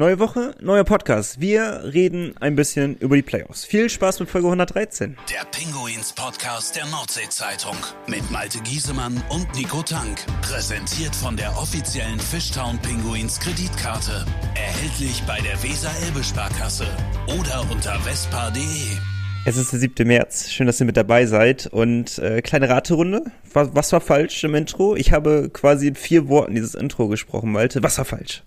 Neue Woche, neuer Podcast. Wir reden ein bisschen über die Playoffs. Viel Spaß mit Folge 113. Der Pinguins Podcast der Nordsee-Zeitung mit Malte Giesemann und Nico Tank. Präsentiert von der offiziellen Fishtown Pinguins Kreditkarte. Erhältlich bei der Weser-Elbe-Sparkasse oder unter vespa.de. Es ist der 7. März. Schön, dass ihr mit dabei seid. Und äh, kleine Raterunde. Was, was war falsch im Intro? Ich habe quasi in vier Worten dieses Intro gesprochen, Malte. Was war falsch?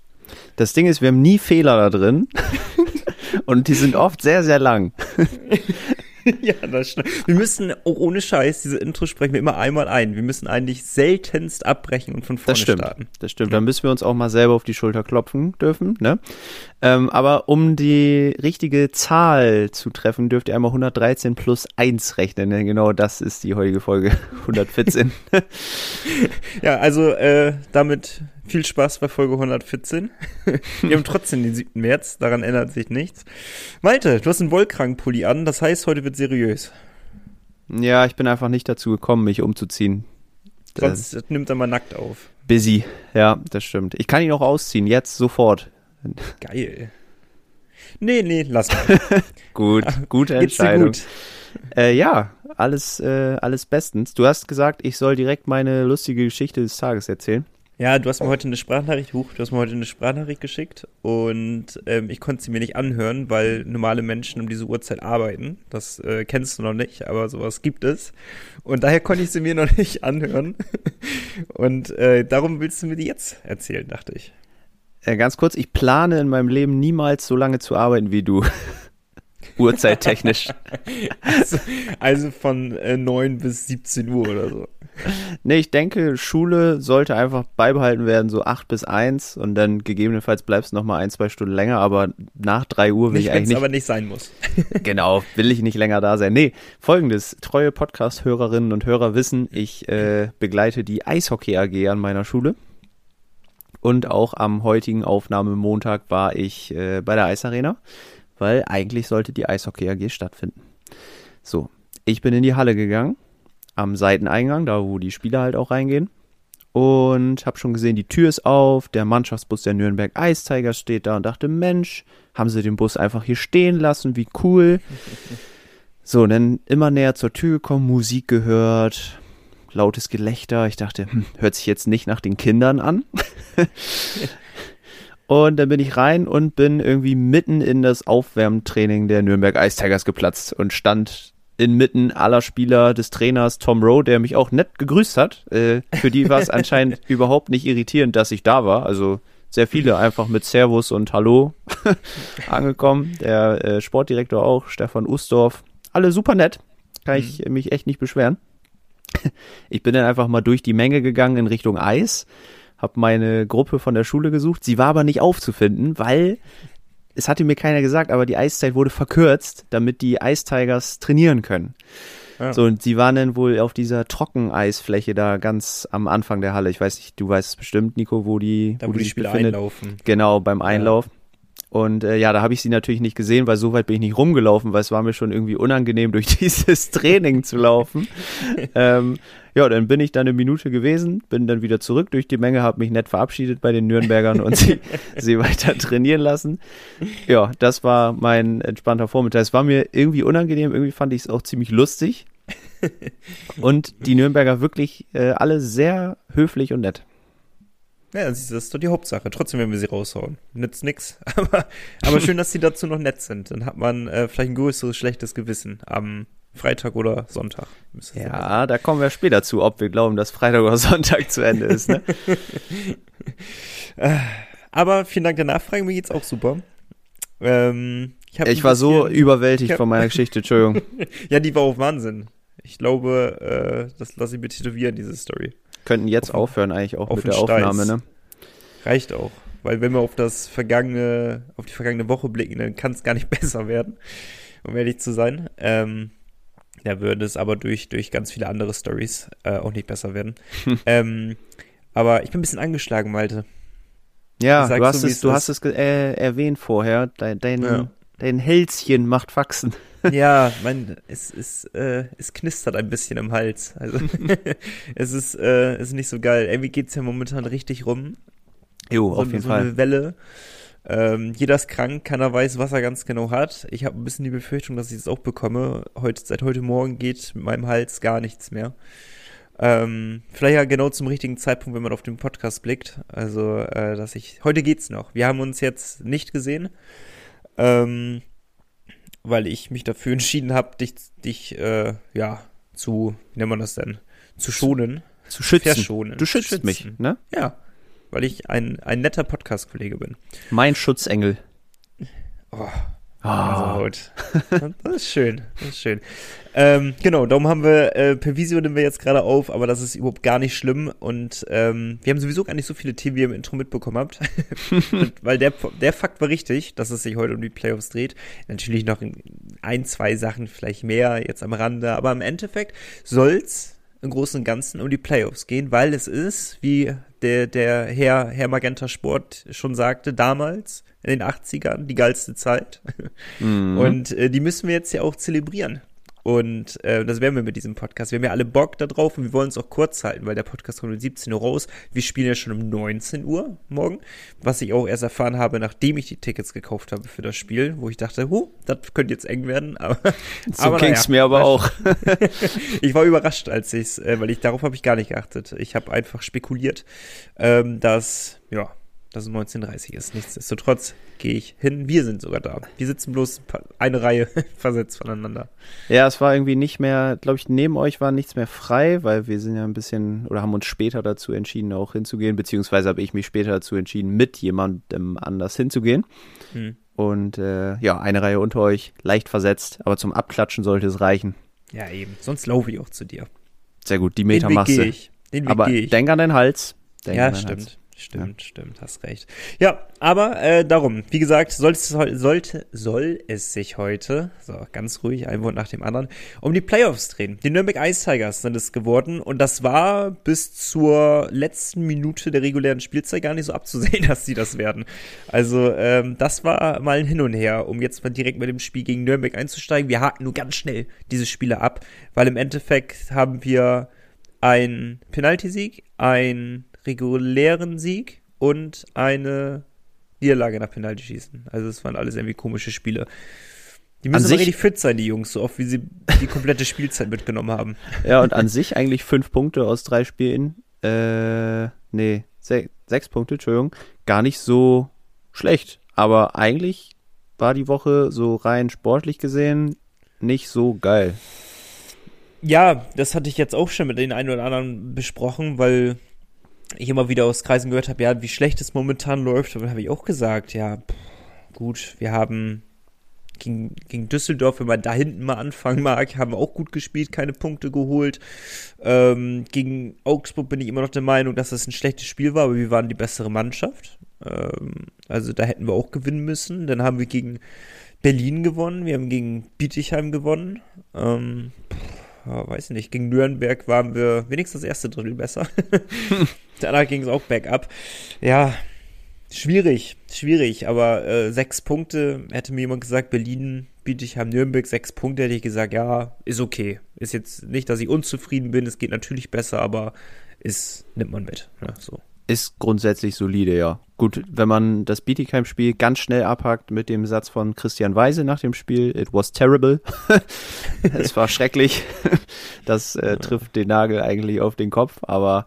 Das Ding ist, wir haben nie Fehler da drin. Und die sind oft sehr, sehr lang. ja, das stimmt. Wir müssen auch ohne Scheiß, diese Intro sprechen wir immer einmal ein. Wir müssen eigentlich seltenst abbrechen und von vorne das stimmt, starten. Das stimmt. Ja. Dann müssen wir uns auch mal selber auf die Schulter klopfen dürfen. Ne? Ähm, aber um die richtige Zahl zu treffen, dürft ihr einmal 113 plus 1 rechnen. Denn genau das ist die heutige Folge 114. ja, also äh, damit viel Spaß bei Folge 114. Wir haben trotzdem den 7. März, daran ändert sich nichts. Malte, du hast einen Wollkragenpulli an, das heißt, heute wird seriös. Ja, ich bin einfach nicht dazu gekommen, mich umzuziehen. Sonst das nimmt er mal nackt auf. Busy, ja, das stimmt. Ich kann ihn auch ausziehen, jetzt sofort. Geil. Nee, nee, lass mal. gut, gute Entscheidung. Gut? Äh, ja, alles, äh, alles bestens. Du hast gesagt, ich soll direkt meine lustige Geschichte des Tages erzählen. Ja, du hast mir heute eine Sprachnachricht, huch, du hast mir heute eine Sprachnachricht geschickt und ähm, ich konnte sie mir nicht anhören, weil normale Menschen um diese Uhrzeit arbeiten. Das äh, kennst du noch nicht, aber sowas gibt es. Und daher konnte ich sie mir noch nicht anhören. und äh, darum willst du mir die jetzt erzählen, dachte ich. Äh, ganz kurz, ich plane in meinem Leben niemals so lange zu arbeiten wie du. Uhrzeittechnisch. also, also von äh, 9 bis 17 Uhr oder so. Nee, ich denke, Schule sollte einfach beibehalten werden, so 8 bis 1 und dann gegebenenfalls bleibst du noch mal ein, zwei Stunden länger, aber nach 3 Uhr will nicht, ich eigentlich nicht. aber nicht sein muss. genau, will ich nicht länger da sein. Nee, folgendes, treue Podcast-Hörerinnen und Hörer wissen, ich äh, begleite die Eishockey AG an meiner Schule. Und auch am heutigen Aufnahmemontag war ich äh, bei der Eisarena, weil eigentlich sollte die Eishockey AG stattfinden. So, ich bin in die Halle gegangen am Seiteneingang, da wo die Spieler halt auch reingehen. Und habe schon gesehen, die Tür ist auf, der Mannschaftsbus der Nürnberg Ice Tigers steht da und dachte, Mensch, haben sie den Bus einfach hier stehen lassen, wie cool. So, dann immer näher zur Tür gekommen, Musik gehört, lautes Gelächter. Ich dachte, hm, hört sich jetzt nicht nach den Kindern an. und dann bin ich rein und bin irgendwie mitten in das Aufwärmtraining der Nürnberg Ice Tigers geplatzt und stand inmitten aller Spieler des Trainers Tom Rowe, der mich auch nett gegrüßt hat. Äh, für die war es anscheinend überhaupt nicht irritierend, dass ich da war. Also sehr viele einfach mit Servus und Hallo angekommen. Der äh, Sportdirektor auch, Stefan Usdorf. Alle super nett. Kann ich mhm. mich echt nicht beschweren. Ich bin dann einfach mal durch die Menge gegangen in Richtung Eis, habe meine Gruppe von der Schule gesucht. Sie war aber nicht aufzufinden, weil es hatte mir keiner gesagt, aber die Eiszeit wurde verkürzt, damit die Ice Tigers trainieren können. Ja. So, und sie waren dann wohl auf dieser Trockeneisfläche da ganz am Anfang der Halle. Ich weiß nicht, du weißt es bestimmt, Nico, wo die, da, wo, wo die, die Spieler befindet. einlaufen. Genau, beim Einlauf. Ja. Und äh, ja, da habe ich sie natürlich nicht gesehen, weil so weit bin ich nicht rumgelaufen, weil es war mir schon irgendwie unangenehm, durch dieses Training zu laufen. ähm, ja, dann bin ich dann eine Minute gewesen, bin dann wieder zurück durch die Menge, habe mich nett verabschiedet bei den Nürnbergern und sie, sie weiter trainieren lassen. Ja, das war mein entspannter Vormittag. Es war mir irgendwie unangenehm, irgendwie fand ich es auch ziemlich lustig. Und die Nürnberger wirklich äh, alle sehr höflich und nett. Ja, das ist doch die Hauptsache. Trotzdem werden wir sie raushauen. Nützt nix. Aber, aber schön, dass sie dazu noch nett sind. Dann hat man äh, vielleicht ein größeres schlechtes Gewissen am Freitag oder Sonntag. Ja, da kommen wir später zu, ob wir glauben, dass Freitag oder Sonntag zu Ende ist. Ne? aber vielen Dank der Nachfrage. Mir geht's auch super. Ähm, ich, ich war so überwältigt von meiner Geschichte. Entschuldigung. ja, die war auch Wahnsinn. Ich glaube, äh, das lasse ich mir tätowieren, diese Story. Könnten jetzt auf, aufhören eigentlich auch mit der Aufnahme, ne? Reicht auch. Weil wenn wir auf das vergangene, auf die vergangene Woche blicken, dann kann es gar nicht besser werden, um ehrlich zu sein. Ähm, ja, würde es aber durch, durch ganz viele andere Stories äh, auch nicht besser werden. ähm, aber ich bin ein bisschen angeschlagen, Malte. Ja, du hast, so, es, du hast es äh, erwähnt vorher. Dein, dein, ja. Dein Hälschen macht Faxen. ja, mein, es, es, äh, es knistert ein bisschen im Hals. Also es ist, äh, ist nicht so geil. Irgendwie geht's ja momentan richtig rum. Jo, so, auf jeden so Fall. eine Welle. Ähm, jeder ist krank, keiner weiß, was er ganz genau hat. Ich habe ein bisschen die Befürchtung, dass ich es auch bekomme. Heute, seit heute Morgen geht mit meinem Hals gar nichts mehr. Ähm, vielleicht ja genau zum richtigen Zeitpunkt, wenn man auf den Podcast blickt. Also, äh, dass ich. Heute geht's noch. Wir haben uns jetzt nicht gesehen. Ähm, weil ich mich dafür entschieden habe, dich, dich äh, ja, zu, wie nennt man das denn? Zu schonen. Zu schützen. Verschonen. Du schützt Schützen. mich, ne? Ja, weil ich ein, ein netter Podcast-Kollege bin. Mein Schutzengel. Oh, Ah. Gänsehaut. Das ist schön, das ist schön. Ähm, genau, darum haben wir, äh, per Visio nehmen wir jetzt gerade auf, aber das ist überhaupt gar nicht schlimm und ähm, wir haben sowieso gar nicht so viele Themen, wie ihr im Intro mitbekommen habt, Und, weil der, der Fakt war richtig, dass es sich heute um die Playoffs dreht. Natürlich noch ein, zwei Sachen vielleicht mehr jetzt am Rande, aber im Endeffekt soll's im Großen und Ganzen um die Playoffs gehen, weil es ist, wie der, der Herr, Herr Magenta Sport schon sagte, damals in den 80ern die geilste Zeit. Mhm. Und äh, die müssen wir jetzt ja auch zelebrieren. Und äh, das werden wir mit diesem Podcast. Wir haben ja alle Bock da drauf und wir wollen es auch kurz halten, weil der Podcast kommt um 17 Uhr raus. Wir spielen ja schon um 19 Uhr morgen, was ich auch erst erfahren habe, nachdem ich die Tickets gekauft habe für das Spiel, wo ich dachte, huh, das könnte jetzt eng werden. Aber, So aber ging's naja, mir aber auch. ich war überrascht, als ich's, äh, weil ich darauf habe ich gar nicht geachtet. Ich habe einfach spekuliert, ähm, dass ja, dass es 19:30 ist. Nichtsdestotrotz gehe ich hin. Wir sind sogar da. Wir sitzen bloß eine Reihe versetzt voneinander. Ja, es war irgendwie nicht mehr, glaube ich, neben euch war nichts mehr frei, weil wir sind ja ein bisschen oder haben uns später dazu entschieden, auch hinzugehen, beziehungsweise habe ich mich später dazu entschieden, mit jemandem anders hinzugehen. Hm. Und äh, ja, eine Reihe unter euch, leicht versetzt, aber zum Abklatschen sollte es reichen. Ja, eben. Sonst laufe ich auch zu dir. Sehr gut, die Den Meter Weg gehe ich. Den Weg Aber denk an deinen Hals. Denk ja, stimmt. Hals. Stimmt, stimmt, hast recht. Ja, aber äh, darum, wie gesagt, soll es, sollte, soll es sich heute, so ganz ruhig, ein Wort nach dem anderen, um die Playoffs drehen. Die Nürnberg Ice Tigers sind es geworden und das war bis zur letzten Minute der regulären Spielzeit gar nicht so abzusehen, dass sie das werden. Also ähm, das war mal ein Hin und Her, um jetzt mal direkt mit dem Spiel gegen Nürnberg einzusteigen. Wir haken nur ganz schnell diese Spiele ab, weil im Endeffekt haben wir einen Penaltysieg, einen regulären Sieg und eine Niederlage nach Penaltyschießen. Also es waren alles irgendwie komische Spiele. Die müssen sich- richtig fit sein, die Jungs, so oft wie sie die komplette Spielzeit mitgenommen haben. Ja, und an sich eigentlich fünf Punkte aus drei Spielen. Äh, nee, se sechs Punkte, Entschuldigung. Gar nicht so schlecht. Aber eigentlich war die Woche so rein sportlich gesehen nicht so geil. Ja, das hatte ich jetzt auch schon mit den einen oder anderen besprochen, weil ich immer wieder aus Kreisen gehört habe, ja, wie schlecht es momentan läuft. Dann habe ich auch gesagt, ja, pff, gut, wir haben gegen, gegen Düsseldorf, wenn man da hinten mal anfangen mag, haben wir auch gut gespielt, keine Punkte geholt. Ähm, gegen Augsburg bin ich immer noch der Meinung, dass das ein schlechtes Spiel war, aber wir waren die bessere Mannschaft. Ähm, also da hätten wir auch gewinnen müssen. Dann haben wir gegen Berlin gewonnen, wir haben gegen Bietigheim gewonnen. Ähm, ja, weiß nicht, gegen Nürnberg waren wir wenigstens das erste Drittel besser. Danach ging es auch bergab. Ja, schwierig, schwierig, aber äh, sechs Punkte, hätte mir jemand gesagt, Berlin, Bietigheim, Nürnberg, sechs Punkte, hätte ich gesagt, ja, ist okay. Ist jetzt nicht, dass ich unzufrieden bin, es geht natürlich besser, aber ist, nimmt man mit. Ja, so. Ist grundsätzlich solide, ja. Gut, wenn man das Bietigheim-Spiel ganz schnell abhakt mit dem Satz von Christian Weise nach dem Spiel, it was terrible. es war schrecklich. Das äh, trifft den Nagel eigentlich auf den Kopf. Aber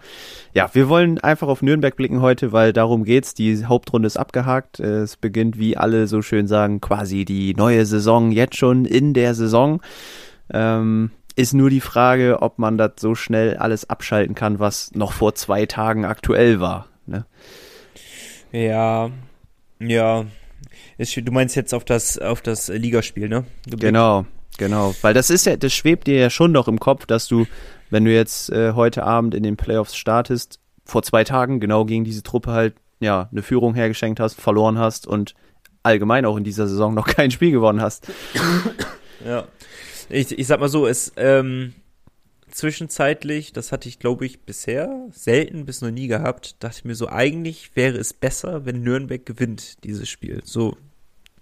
ja, wir wollen einfach auf Nürnberg blicken heute, weil darum geht's. Die Hauptrunde ist abgehakt. Es beginnt, wie alle so schön sagen, quasi die neue Saison jetzt schon in der Saison. Ähm, ist nur die Frage, ob man das so schnell alles abschalten kann, was noch vor zwei Tagen aktuell war. Ne? Ja, ja. Du meinst jetzt auf das, auf das Ligaspiel, ne? Du Genau, genau. Weil das ist ja, das schwebt dir ja schon noch im Kopf, dass du, wenn du jetzt äh, heute Abend in den Playoffs startest, vor zwei Tagen genau gegen diese Truppe halt ja eine Führung hergeschenkt hast, verloren hast und allgemein auch in dieser Saison noch kein Spiel gewonnen hast. Ja. Ich, ich sag mal so, es, ähm, zwischenzeitlich, das hatte ich glaube ich bisher selten bis noch nie gehabt, dachte ich mir so, eigentlich wäre es besser, wenn Nürnberg gewinnt, dieses Spiel. So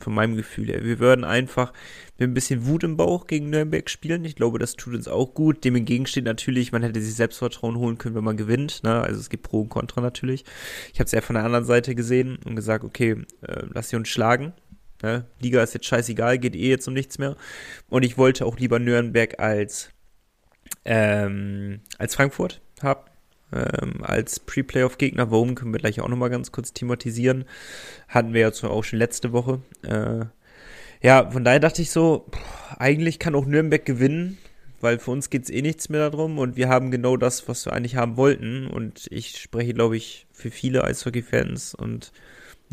von meinem Gefühl her. Wir würden einfach mit ein bisschen Wut im Bauch gegen Nürnberg spielen. Ich glaube, das tut uns auch gut. Dem entgegen steht natürlich, man hätte sich Selbstvertrauen holen können, wenn man gewinnt. Ne? Also es gibt Pro und Contra natürlich. Ich habe es ja von der anderen Seite gesehen und gesagt, okay, äh, lass sie uns schlagen. Ne? Liga ist jetzt scheißegal, geht eh jetzt um nichts mehr. Und ich wollte auch lieber Nürnberg als, ähm, als Frankfurt haben ähm, als Pre-Playoff-Gegner. Warum können wir gleich auch nochmal ganz kurz thematisieren. Hatten wir ja auch schon letzte Woche. Äh, ja, von daher dachte ich so, pff, eigentlich kann auch Nürnberg gewinnen, weil für uns geht es eh nichts mehr darum und wir haben genau das, was wir eigentlich haben wollten. Und ich spreche, glaube ich, für viele Eishockey-Fans und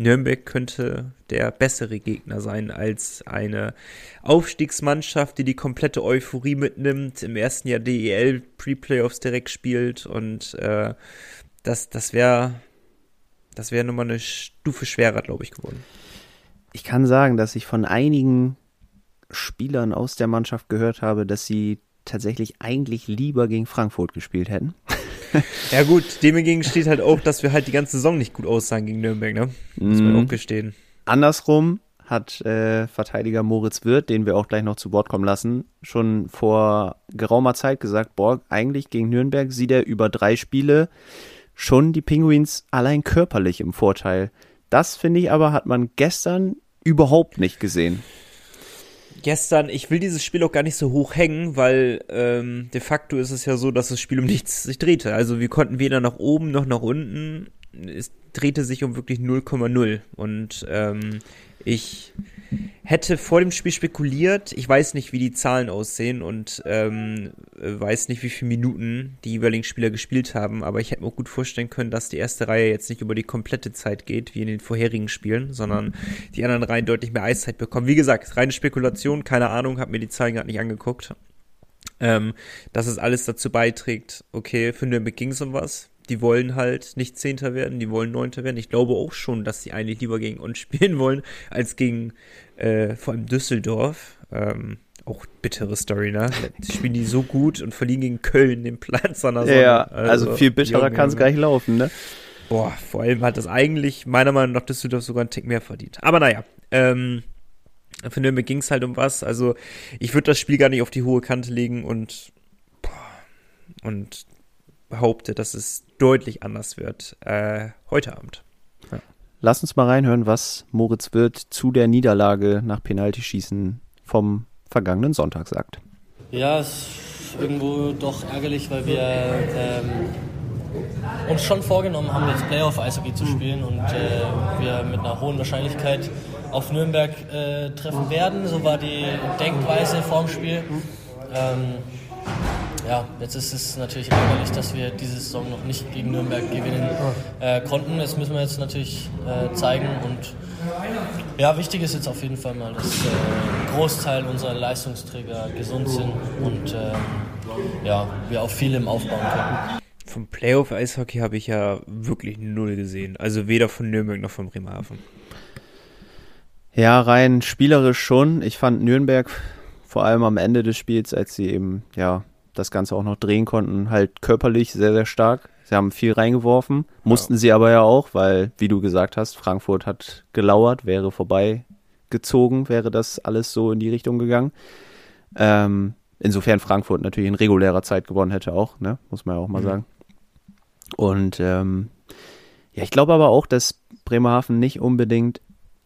Nürnberg könnte der bessere Gegner sein als eine Aufstiegsmannschaft, die die komplette Euphorie mitnimmt, im ersten Jahr DEL Pre-Playoffs direkt spielt und äh, das, das wäre das wäre nochmal eine Stufe schwerer, glaube ich, geworden. Ich kann sagen, dass ich von einigen Spielern aus der Mannschaft gehört habe, dass sie tatsächlich eigentlich lieber gegen Frankfurt gespielt hätten. Ja gut, dem hingegen steht halt auch, dass wir halt die ganze Saison nicht gut aussahen gegen Nürnberg, ne? Muss man mhm. auch gestehen. Andersrum hat äh, Verteidiger Moritz Wirth, den wir auch gleich noch zu Wort kommen lassen, schon vor geraumer Zeit gesagt, boah, eigentlich gegen Nürnberg sieht er über drei Spiele schon die Penguins allein körperlich im Vorteil. Das finde ich aber, hat man gestern überhaupt nicht gesehen gestern, ich will dieses Spiel auch gar nicht so hoch hängen, weil ähm, de facto ist es ja so, dass das Spiel um nichts sich drehte. Also wir konnten weder nach oben noch nach unten. Es drehte sich um wirklich 0,0. Und ähm, ich hätte vor dem Spiel spekuliert. Ich weiß nicht, wie die Zahlen aussehen und ähm, weiß nicht, wie viele Minuten die jeweiligen Spieler gespielt haben. Aber ich hätte mir gut vorstellen können, dass die erste Reihe jetzt nicht über die komplette Zeit geht, wie in den vorherigen Spielen, sondern die anderen Reihen deutlich mehr Eiszeit bekommen. Wie gesagt, reine Spekulation, keine Ahnung, habe mir die Zahlen gerade nicht angeguckt. Ähm, dass es alles dazu beiträgt, okay, für Nürnberg ging es um was die wollen halt nicht Zehnter werden, die wollen Neunter werden. Ich glaube auch schon, dass sie eigentlich lieber gegen uns spielen wollen, als gegen äh, vor allem Düsseldorf. Ähm, auch bittere Story, ne? Spielen die so gut und verlieren gegen Köln den Platz an der Sonne. Ja, also, also viel bitterer kann es gar nicht laufen, ne? Boah, vor allem hat das eigentlich meiner Meinung nach Düsseldorf sogar einen Tick mehr verdient. Aber naja, ähm, für Nürnberg ging es halt um was. Also ich würde das Spiel gar nicht auf die hohe Kante legen und boah, und behaupte, dass es deutlich anders wird äh, heute Abend. Ja. Lass uns mal reinhören, was Moritz Wirth zu der Niederlage nach Penaltyschießen vom vergangenen Sonntag sagt. Ja, es ist irgendwo doch ärgerlich, weil wir ähm, uns schon vorgenommen haben, jetzt Playoff-Eishockey zu spielen und äh, wir mit einer hohen Wahrscheinlichkeit auf Nürnberg äh, treffen werden. So war die Denkweise vorm Spiel. Ähm, ja, jetzt ist es natürlich ärgerlich, dass wir diese Saison noch nicht gegen Nürnberg gewinnen äh, konnten. Das müssen wir jetzt natürlich äh, zeigen und ja, wichtig ist jetzt auf jeden Fall mal, dass äh, ein Großteil unserer Leistungsträger gesund sind und ähm, ja, wir auf vielem aufbauen können. Vom Playoff-Eishockey habe ich ja wirklich null gesehen. Also weder von Nürnberg noch von Bremerhaven. Ja, rein spielerisch schon. Ich fand Nürnberg vor allem am Ende des Spiels, als sie eben ja das Ganze auch noch drehen konnten, halt körperlich sehr, sehr stark. Sie haben viel reingeworfen, mussten ja. sie aber ja auch, weil, wie du gesagt hast, Frankfurt hat gelauert, wäre vorbeigezogen, wäre das alles so in die Richtung gegangen. Ähm, insofern Frankfurt natürlich in regulärer Zeit gewonnen hätte auch, ne? muss man ja auch mal mhm. sagen. Und ähm, ja, ich glaube aber auch, dass Bremerhaven nicht unbedingt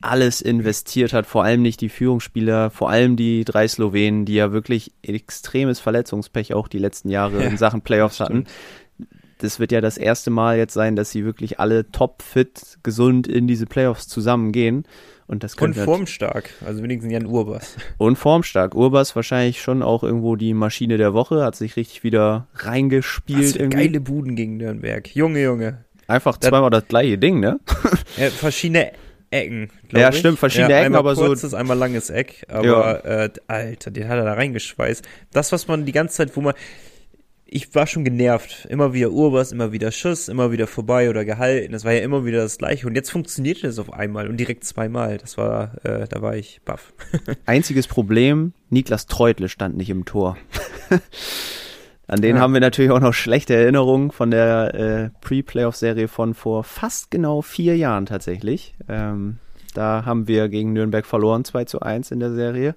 alles investiert hat, vor allem nicht die Führungsspieler, vor allem die drei Slowenen, die ja wirklich extremes Verletzungspech auch die letzten Jahre ja, in Sachen Playoffs hatten. Das wird ja das erste Mal jetzt sein, dass sie wirklich alle topfit, gesund in diese Playoffs zusammengehen. Und das Und formstark, also wenigstens Jan Urbas. Und formstark. Urbas wahrscheinlich schon auch irgendwo die Maschine der Woche, hat sich richtig wieder reingespielt. Was geile Buden gegen Nürnberg. Junge, Junge. Einfach zweimal das, das gleiche Ding, ne? Ja, verschiedene Ecken. Ja, ich. stimmt, verschiedene ja, Ecken, aber kurzes, so. Einmal langes Eck, aber ja. äh, Alter, den hat er da reingeschweißt. Das, was man die ganze Zeit, wo man. Ich war schon genervt. Immer wieder Urbas, immer wieder Schuss, immer wieder vorbei oder gehalten. Das war ja immer wieder das Gleiche. Und jetzt funktionierte es auf einmal und direkt zweimal. Das war, äh, da war ich baff. Einziges Problem, Niklas Treutle stand nicht im Tor. An den ja. haben wir natürlich auch noch schlechte Erinnerungen von der äh, Pre-Playoff-Serie von vor fast genau vier Jahren tatsächlich. Ähm, Da haben wir gegen Nürnberg verloren, 2 zu 1 in der Serie.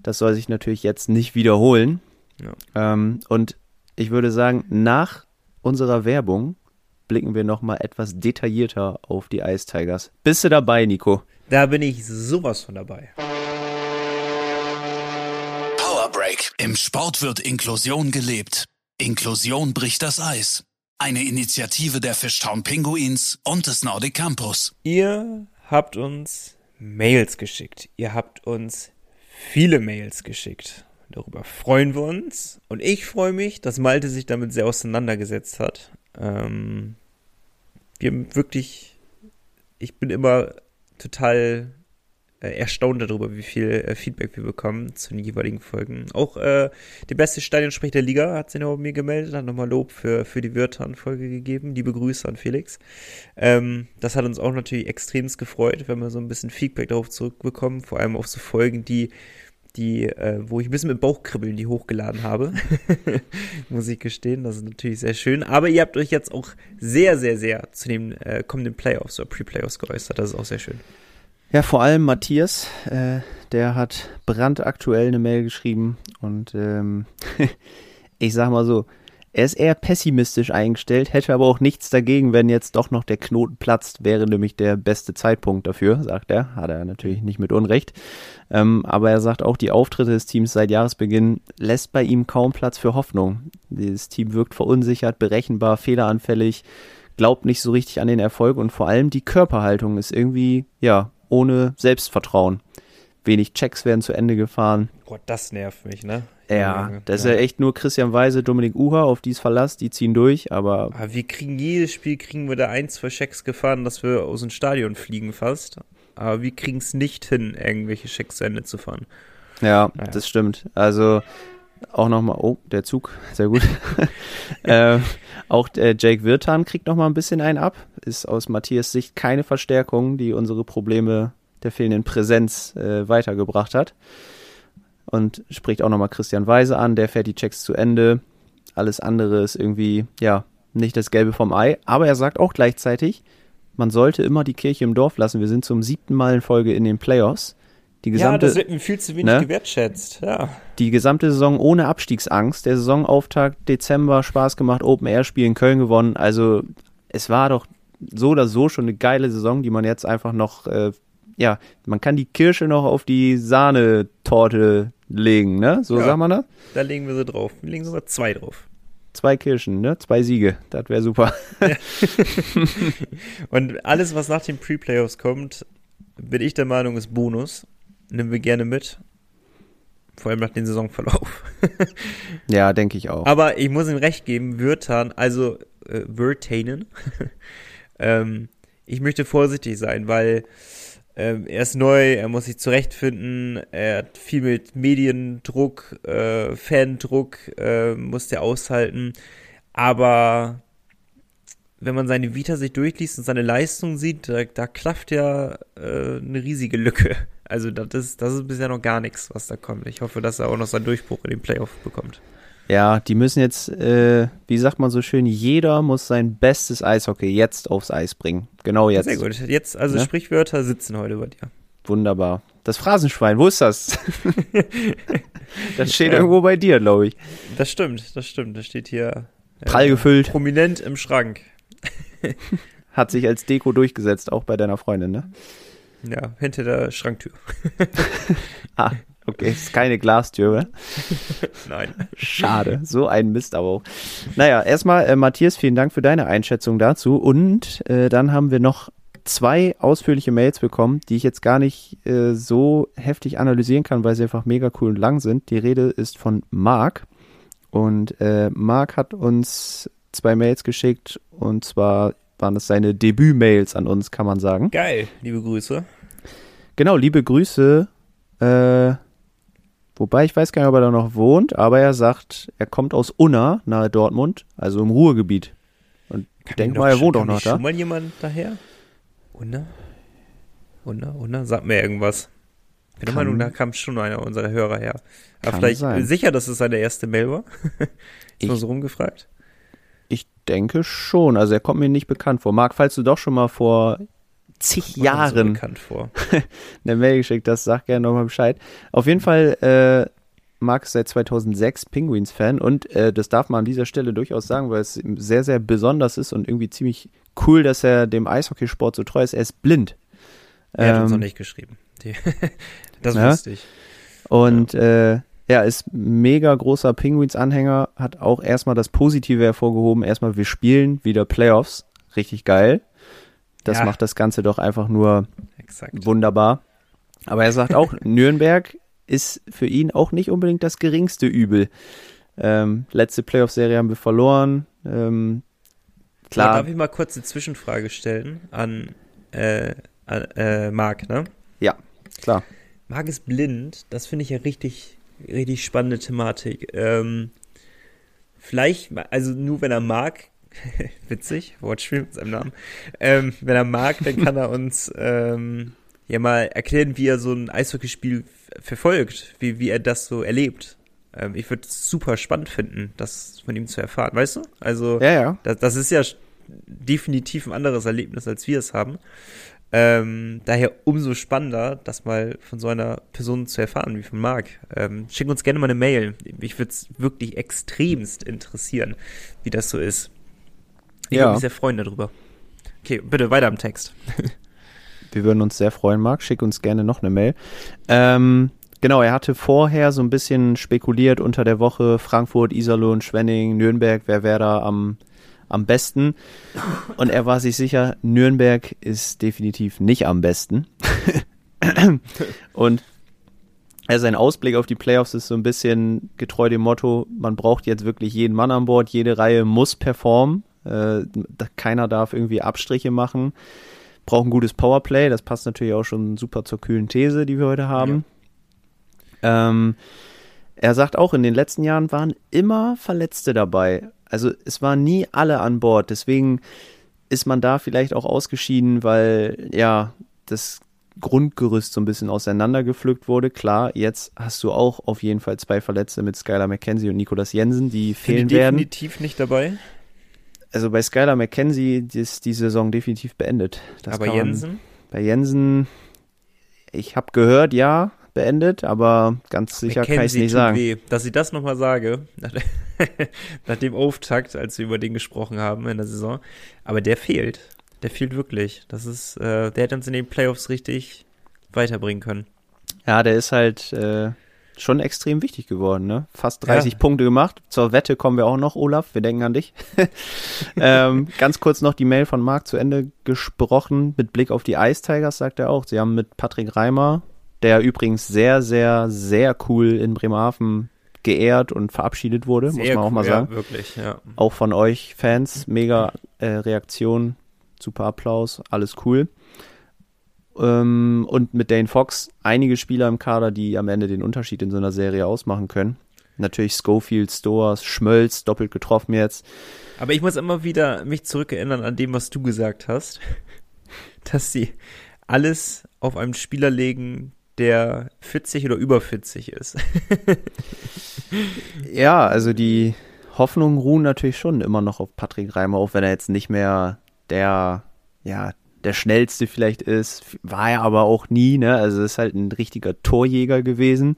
Das soll sich natürlich jetzt nicht wiederholen. Ja. Ähm, und ich würde sagen, nach unserer Werbung blicken wir nochmal etwas detaillierter auf die Ice Tigers. Bist du dabei, Nico? Da bin ich sowas von dabei. Break. Im Sport wird Inklusion gelebt. Inklusion bricht das Eis. Eine Initiative der Fishtown Pinguins und des Nordic Campus. Ihr habt uns Mails geschickt. Ihr habt uns viele Mails geschickt. Darüber freuen wir uns. Und ich freue mich, dass Malte sich damit sehr auseinandergesetzt hat. Ähm, wir wirklich, ich bin immer total erstaunt darüber, wie viel äh, Feedback wir bekommen zu den jeweiligen Folgen. Auch äh, der beste Stadionsprecher der Liga hat sich noch bei mir gemeldet, hat nochmal Lob für, für die Wörter-Folge gegeben. Liebe Grüße an Felix. Ähm, das hat uns auch natürlich extremst gefreut, wenn wir so ein bisschen Feedback darauf zurückbekommen, vor allem auf so Folgen, die die, äh, wo ich ein bisschen mit Bauchkribbeln die hochgeladen habe. Muss ich gestehen, das ist natürlich sehr schön. Aber ihr habt euch jetzt auch sehr, sehr, sehr zu den äh, kommenden Playoffs oder Pre-Playoffs geäußert. Das ist auch sehr schön. Ja, vor allem Matthias, äh, der hat brandaktuell eine Mail geschrieben und ähm, ich sag mal so, er ist eher pessimistisch eingestellt, hätte aber auch nichts dagegen, wenn jetzt doch noch der Knoten platzt, wäre nämlich der beste Zeitpunkt dafür, sagt er. Hat er natürlich nicht mit Unrecht. Ähm, aber er sagt auch, die Auftritte des Teams seit Jahresbeginn lässt bei ihm kaum Platz für Hoffnung. Dieses Team wirkt verunsichert, berechenbar, fehleranfällig, glaubt nicht so richtig an den Erfolg und vor allem die Körperhaltung ist irgendwie, ja, ohne Selbstvertrauen. Wenig Checks werden zu Ende gefahren. Gott, das nervt mich, ne? Ja, das ist ja echt nur Christian Weise, Dominik Uha, auf die es Verlass, die ziehen durch, aber. aber. Wir kriegen jedes Spiel, kriegen wir da ein, zwei Checks gefahren, dass wir aus dem Stadion fliegen fast. Aber wir kriegen es nicht hin, irgendwelche Checks zu Ende zu fahren. Ja, naja. das stimmt. Also auch nochmal, oh, der Zug, sehr gut. äh, auch äh, Jake Wirtan kriegt nochmal ein bisschen einen ab. Ist aus Matthias Sicht keine Verstärkung, die unsere Probleme der fehlenden Präsenz äh, weitergebracht hat. Und spricht auch nochmal Christian Weise an, der fährt die Checks zu Ende. Alles andere ist irgendwie, ja, nicht das Gelbe vom Ei. Aber er sagt auch gleichzeitig, man sollte immer die Kirche im Dorf lassen. Wir sind zum siebten Mal in Folge in den Playoffs. Die gesamte, ja, das wird mir viel zu wenig ne? gewertschätzt. Ja. Die gesamte Saison ohne Abstiegsangst. Der Saisonauftakt Dezember Spaß gemacht, Open Air Spiel in Köln gewonnen. Also es war doch so oder so schon eine geile Saison, die man jetzt einfach noch, äh, ja, man kann die Kirsche noch auf die Sahnetorte legen, ne? So ja, sagt man das? Da legen wir sie drauf. Wir legen sogar zwei drauf. Zwei Kirschen, ne? Zwei Siege. Das wäre super. Ja. Und alles, was nach den Pre-Playoffs kommt, bin ich der Meinung, ist Bonus nehmen wir gerne mit. Vor allem nach dem Saisonverlauf. ja, denke ich auch. Aber ich muss ihm recht geben, Würtan, also äh, Würtanen, ähm, ich möchte vorsichtig sein, weil ähm, er ist neu, er muss sich zurechtfinden, er hat viel mit Mediendruck, äh, Fandruck, äh, muss der aushalten. Aber wenn man seine Vita sich durchliest und seine Leistung sieht, da, da klafft ja äh, eine riesige Lücke. Also das ist, das ist bisher noch gar nichts, was da kommt. Ich hoffe, dass er auch noch seinen Durchbruch in den Playoff bekommt. Ja, die müssen jetzt, äh, wie sagt man so schön, jeder muss sein bestes Eishockey jetzt aufs Eis bringen. Genau jetzt. Sehr gut. Jetzt, also ja? Sprichwörter sitzen heute bei dir. Wunderbar. Das Phrasenschwein, wo ist das? das steht ja. irgendwo bei dir, glaube ich. Das stimmt, das stimmt. Das steht hier äh, prall gefüllt. Prominent im Schrank. Hat sich als Deko durchgesetzt, auch bei deiner Freundin, ne? Ja, hinter der Schranktür. ah, okay, ist keine Glastür, oder? Nein. Schade, so ein Mist aber auch. Naja, erstmal, äh, Matthias, vielen Dank für deine Einschätzung dazu. Und äh, dann haben wir noch zwei ausführliche Mails bekommen, die ich jetzt gar nicht äh, so heftig analysieren kann, weil sie einfach mega cool und lang sind. Die Rede ist von Marc. Und äh, Marc hat uns zwei Mails geschickt und zwar waren es seine Debüt-Mails an uns, kann man sagen. Geil, liebe Grüße. Genau, liebe Grüße. Äh, wobei ich weiß gar nicht, ob er da noch wohnt, aber er sagt, er kommt aus Unna, nahe Dortmund, also im Ruhrgebiet. Und ich denke mal, er wohnt auch noch da. Schon mal jemand daher? Unna? Unna, Unna? Sag mir irgendwas. Der Meinung, da kam schon einer unserer Hörer her. Aber vielleicht sein. sicher, dass es seine erste Mail war. Ich, so rumgefragt denke schon. Also er kommt mir nicht bekannt vor. Marc, falls du doch schon mal vor zig So Jahren bekannt vor. eine Mail geschickt hast, sag gerne nochmal Bescheid. Auf jeden Fall, äh, Marc ist seit 2006 Penguins-Fan und äh, das darf man an dieser Stelle durchaus sagen, weil es sehr, sehr besonders ist und irgendwie ziemlich cool, dass er dem Eishockeysport so treu ist. Er ist blind. Er hat uns noch Ähm, nicht geschrieben. Das Ja. wusste ich. Und äh, ja, ist mega großer Penguins-Anhänger, hat auch erstmal das Positive hervorgehoben. Erstmal, wir spielen wieder Playoffs. Richtig geil. Das Ja. macht das Ganze doch einfach nur Exakt. wunderbar. Aber er sagt auch, Nürnberg ist für ihn auch nicht unbedingt das geringste Übel. Ähm, letzte Playoff-Serie haben wir verloren. Ähm, Klar. klar, Darf ich mal kurz eine Zwischenfrage stellen an, äh, an äh, Marc, ne? klar. Marc ist blind, das finde ich ja richtig, richtig spannende Thematik. Ähm, vielleicht, also nur wenn er mag, witzig, Wortspiel mit seinem Namen, ähm, wenn er mag, dann kann er uns ähm, ja mal erklären, wie er so ein Eishockeyspiel verfolgt, wie, wie er das so erlebt. Ähm, ich würde es super spannend finden, das von ihm zu erfahren, weißt du? Also, Ja, ja. das, das ist ja definitiv ein anderes Erlebnis, als wir es haben. Ähm, daher umso spannender, das mal von so einer Person zu erfahren, wie von Marc. Ähm, schick uns gerne mal eine Mail. Mich würde es wirklich extremst interessieren, wie das so ist. Ich Ja. würde mich sehr freuen darüber. Okay, bitte weiter am Text. Wir würden uns sehr freuen, Marc. Schick uns gerne noch eine Mail. Ähm, genau, er hatte vorher so ein bisschen spekuliert unter der Woche Frankfurt, Iserlohn, Schwenning, Nürnberg, wer wäre da am, am besten. Und er war sich sicher, Nürnberg ist definitiv nicht am besten. Und ja, sein Ausblick auf die Playoffs ist so ein bisschen getreu dem Motto, man braucht jetzt wirklich jeden Mann an Bord, jede Reihe muss performen, äh, keiner darf irgendwie Abstriche machen, braucht ein gutes Powerplay, das passt natürlich auch schon super zur kühlen These, die wir heute haben. Ähm, er sagt auch, in den letzten Jahren waren immer Verletzte dabei. Also es waren nie alle an Bord, deswegen ist man da vielleicht auch ausgeschieden, weil ja, das Grundgerüst so ein bisschen auseinandergepflückt wurde. Klar, jetzt hast du auch auf jeden Fall zwei Verletzte mit Skylar McKenzie und Nicolas Jensen, die fehlen ich werden. definitiv nicht dabei. Also bei Skylar McKenzie ist die Saison definitiv beendet. Das aber Jensen, Bei Jensen, ich habe gehört, ja, beendet, aber ganz sicher kann ich McKenzie nicht sagen. Weh. Dass ich das nochmal sage, nach, dem Auftakt, als wir über den gesprochen haben in der Saison. Aber der fehlt. Der fehlt wirklich. Das ist, äh, der hätte uns in den Playoffs richtig weiterbringen können. Ja, der ist halt äh, schon extrem wichtig geworden, ne? Fast 30 Ja. Punkte gemacht. Zur Wette kommen wir auch noch, Olaf. Wir denken an dich. ähm, ganz kurz noch die Mail von Marc zu Ende gesprochen. Mit Blick auf die Ice Tigers sagt er auch. Sie haben mit Patrick Reimer, der übrigens sehr, sehr, sehr cool in Bremerhaven geehrt und verabschiedet wurde, muss man auch cool, mal sagen. Ja, wirklich, ja. Auch von euch Fans, mega äh, Reaktion, super Applaus, alles cool. Ähm, und mit Dane Fox einige Spieler im Kader, die am Ende den Unterschied in so einer Serie ausmachen können. Natürlich Schofield, Stoas, Schmölz, doppelt getroffen jetzt. Aber ich muss immer wieder mich zurückerinnern an dem, was du gesagt hast, dass sie alles auf einen Spieler legen, der 40 oder über 40 ist. Ja, also die Hoffnungen ruhen natürlich schon immer noch auf Patrick Reimer, auch wenn er jetzt nicht mehr der, ja, der schnellste vielleicht ist, war er aber auch nie, ne? Also ist halt ein richtiger Torjäger gewesen.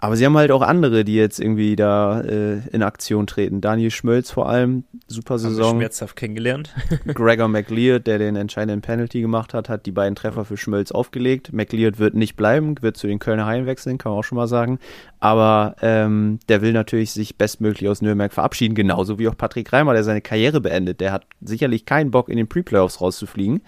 Aber sie haben halt auch andere, die jetzt irgendwie da äh, in Aktion treten. Daniel Schmölz vor allem, super Haben wir Saison. schmerzhaft kennengelernt. Gregor McLeod, der den entscheidenden Penalty gemacht hat, hat die beiden Treffer für Schmölz aufgelegt. McLeod wird nicht bleiben, wird zu den Kölner Haien wechseln, kann man auch schon mal sagen. Aber ähm, der will natürlich sich bestmöglich aus Nürnberg verabschieden, genauso wie auch Patrick Reimer, der seine Karriere beendet. Der hat sicherlich keinen Bock, in den Pre-Playoffs rauszufliegen.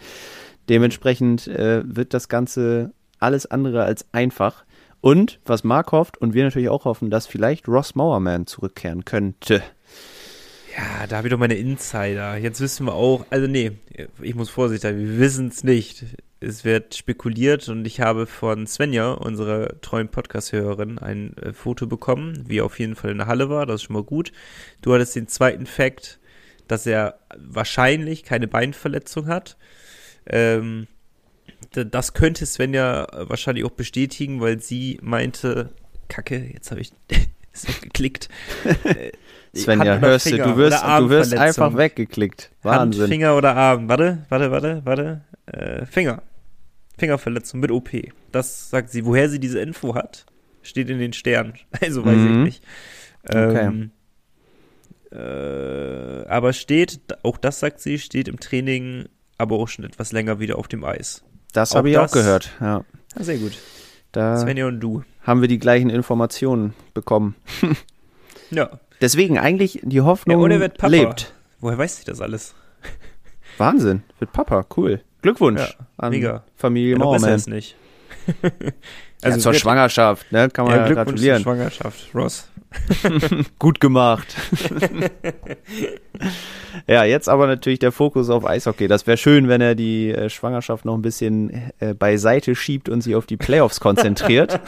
Dementsprechend äh, wird das Ganze alles andere als einfach. Und was Mark hofft und wir natürlich auch hoffen, dass vielleicht Ross Mowerman zurückkehren könnte. Ja, da habe ich doch meine Insider. Jetzt wissen wir auch, also nee, ich muss vorsichtig sein, wir wissen es nicht. Es wird spekuliert und ich habe von Svenja, unserer treuen Podcast-Hörerin, ein äh, Foto bekommen, wie er auf jeden Fall in der Halle war, das ist schon mal gut. Du hattest den zweiten Fakt, dass er wahrscheinlich keine Beinverletzung hat. Ähm, das könnte Svenja wahrscheinlich auch bestätigen, weil sie meinte, Kacke, jetzt habe ich es geklickt. Äh, Svenja, Hand- hörst du, Finger- du wirst, du wirst einfach weggeklickt. Hand, Wahnsinn. Finger oder Arm. Warte, warte, warte, warte. äh, Finger. Fingerverletzung mit OP. Das sagt sie. Woher sie diese Info hat, steht in den Sternen. Also weiß Mhm. ich nicht. Ähm, äh, aber steht, auch das sagt sie, steht im Training, aber auch schon etwas länger wieder auf dem Eis. Das Auch habe ich auch das- gehört. Ja. Ja, sehr gut. Da Svenja und du. haben wir die gleichen Informationen bekommen. Ja. Deswegen eigentlich die ja Hoffnung er wird Papa. lebt. Woher weiß sie das alles? Wahnsinn. Wird Papa. Cool. Glückwunsch Ja, an mega. Familie Ja, ist nicht. Also zur wird- Schwangerschaft, ne? Kann man Ja, ja, Glückwunsch zur gratulieren. Schwangerschaft, Ross. Gut gemacht. ja, jetzt aber natürlich der Fokus auf Eishockey. Das wäre schön, wenn er die äh, Schwangerschaft noch ein bisschen äh, beiseite schiebt und sich auf die Playoffs konzentriert.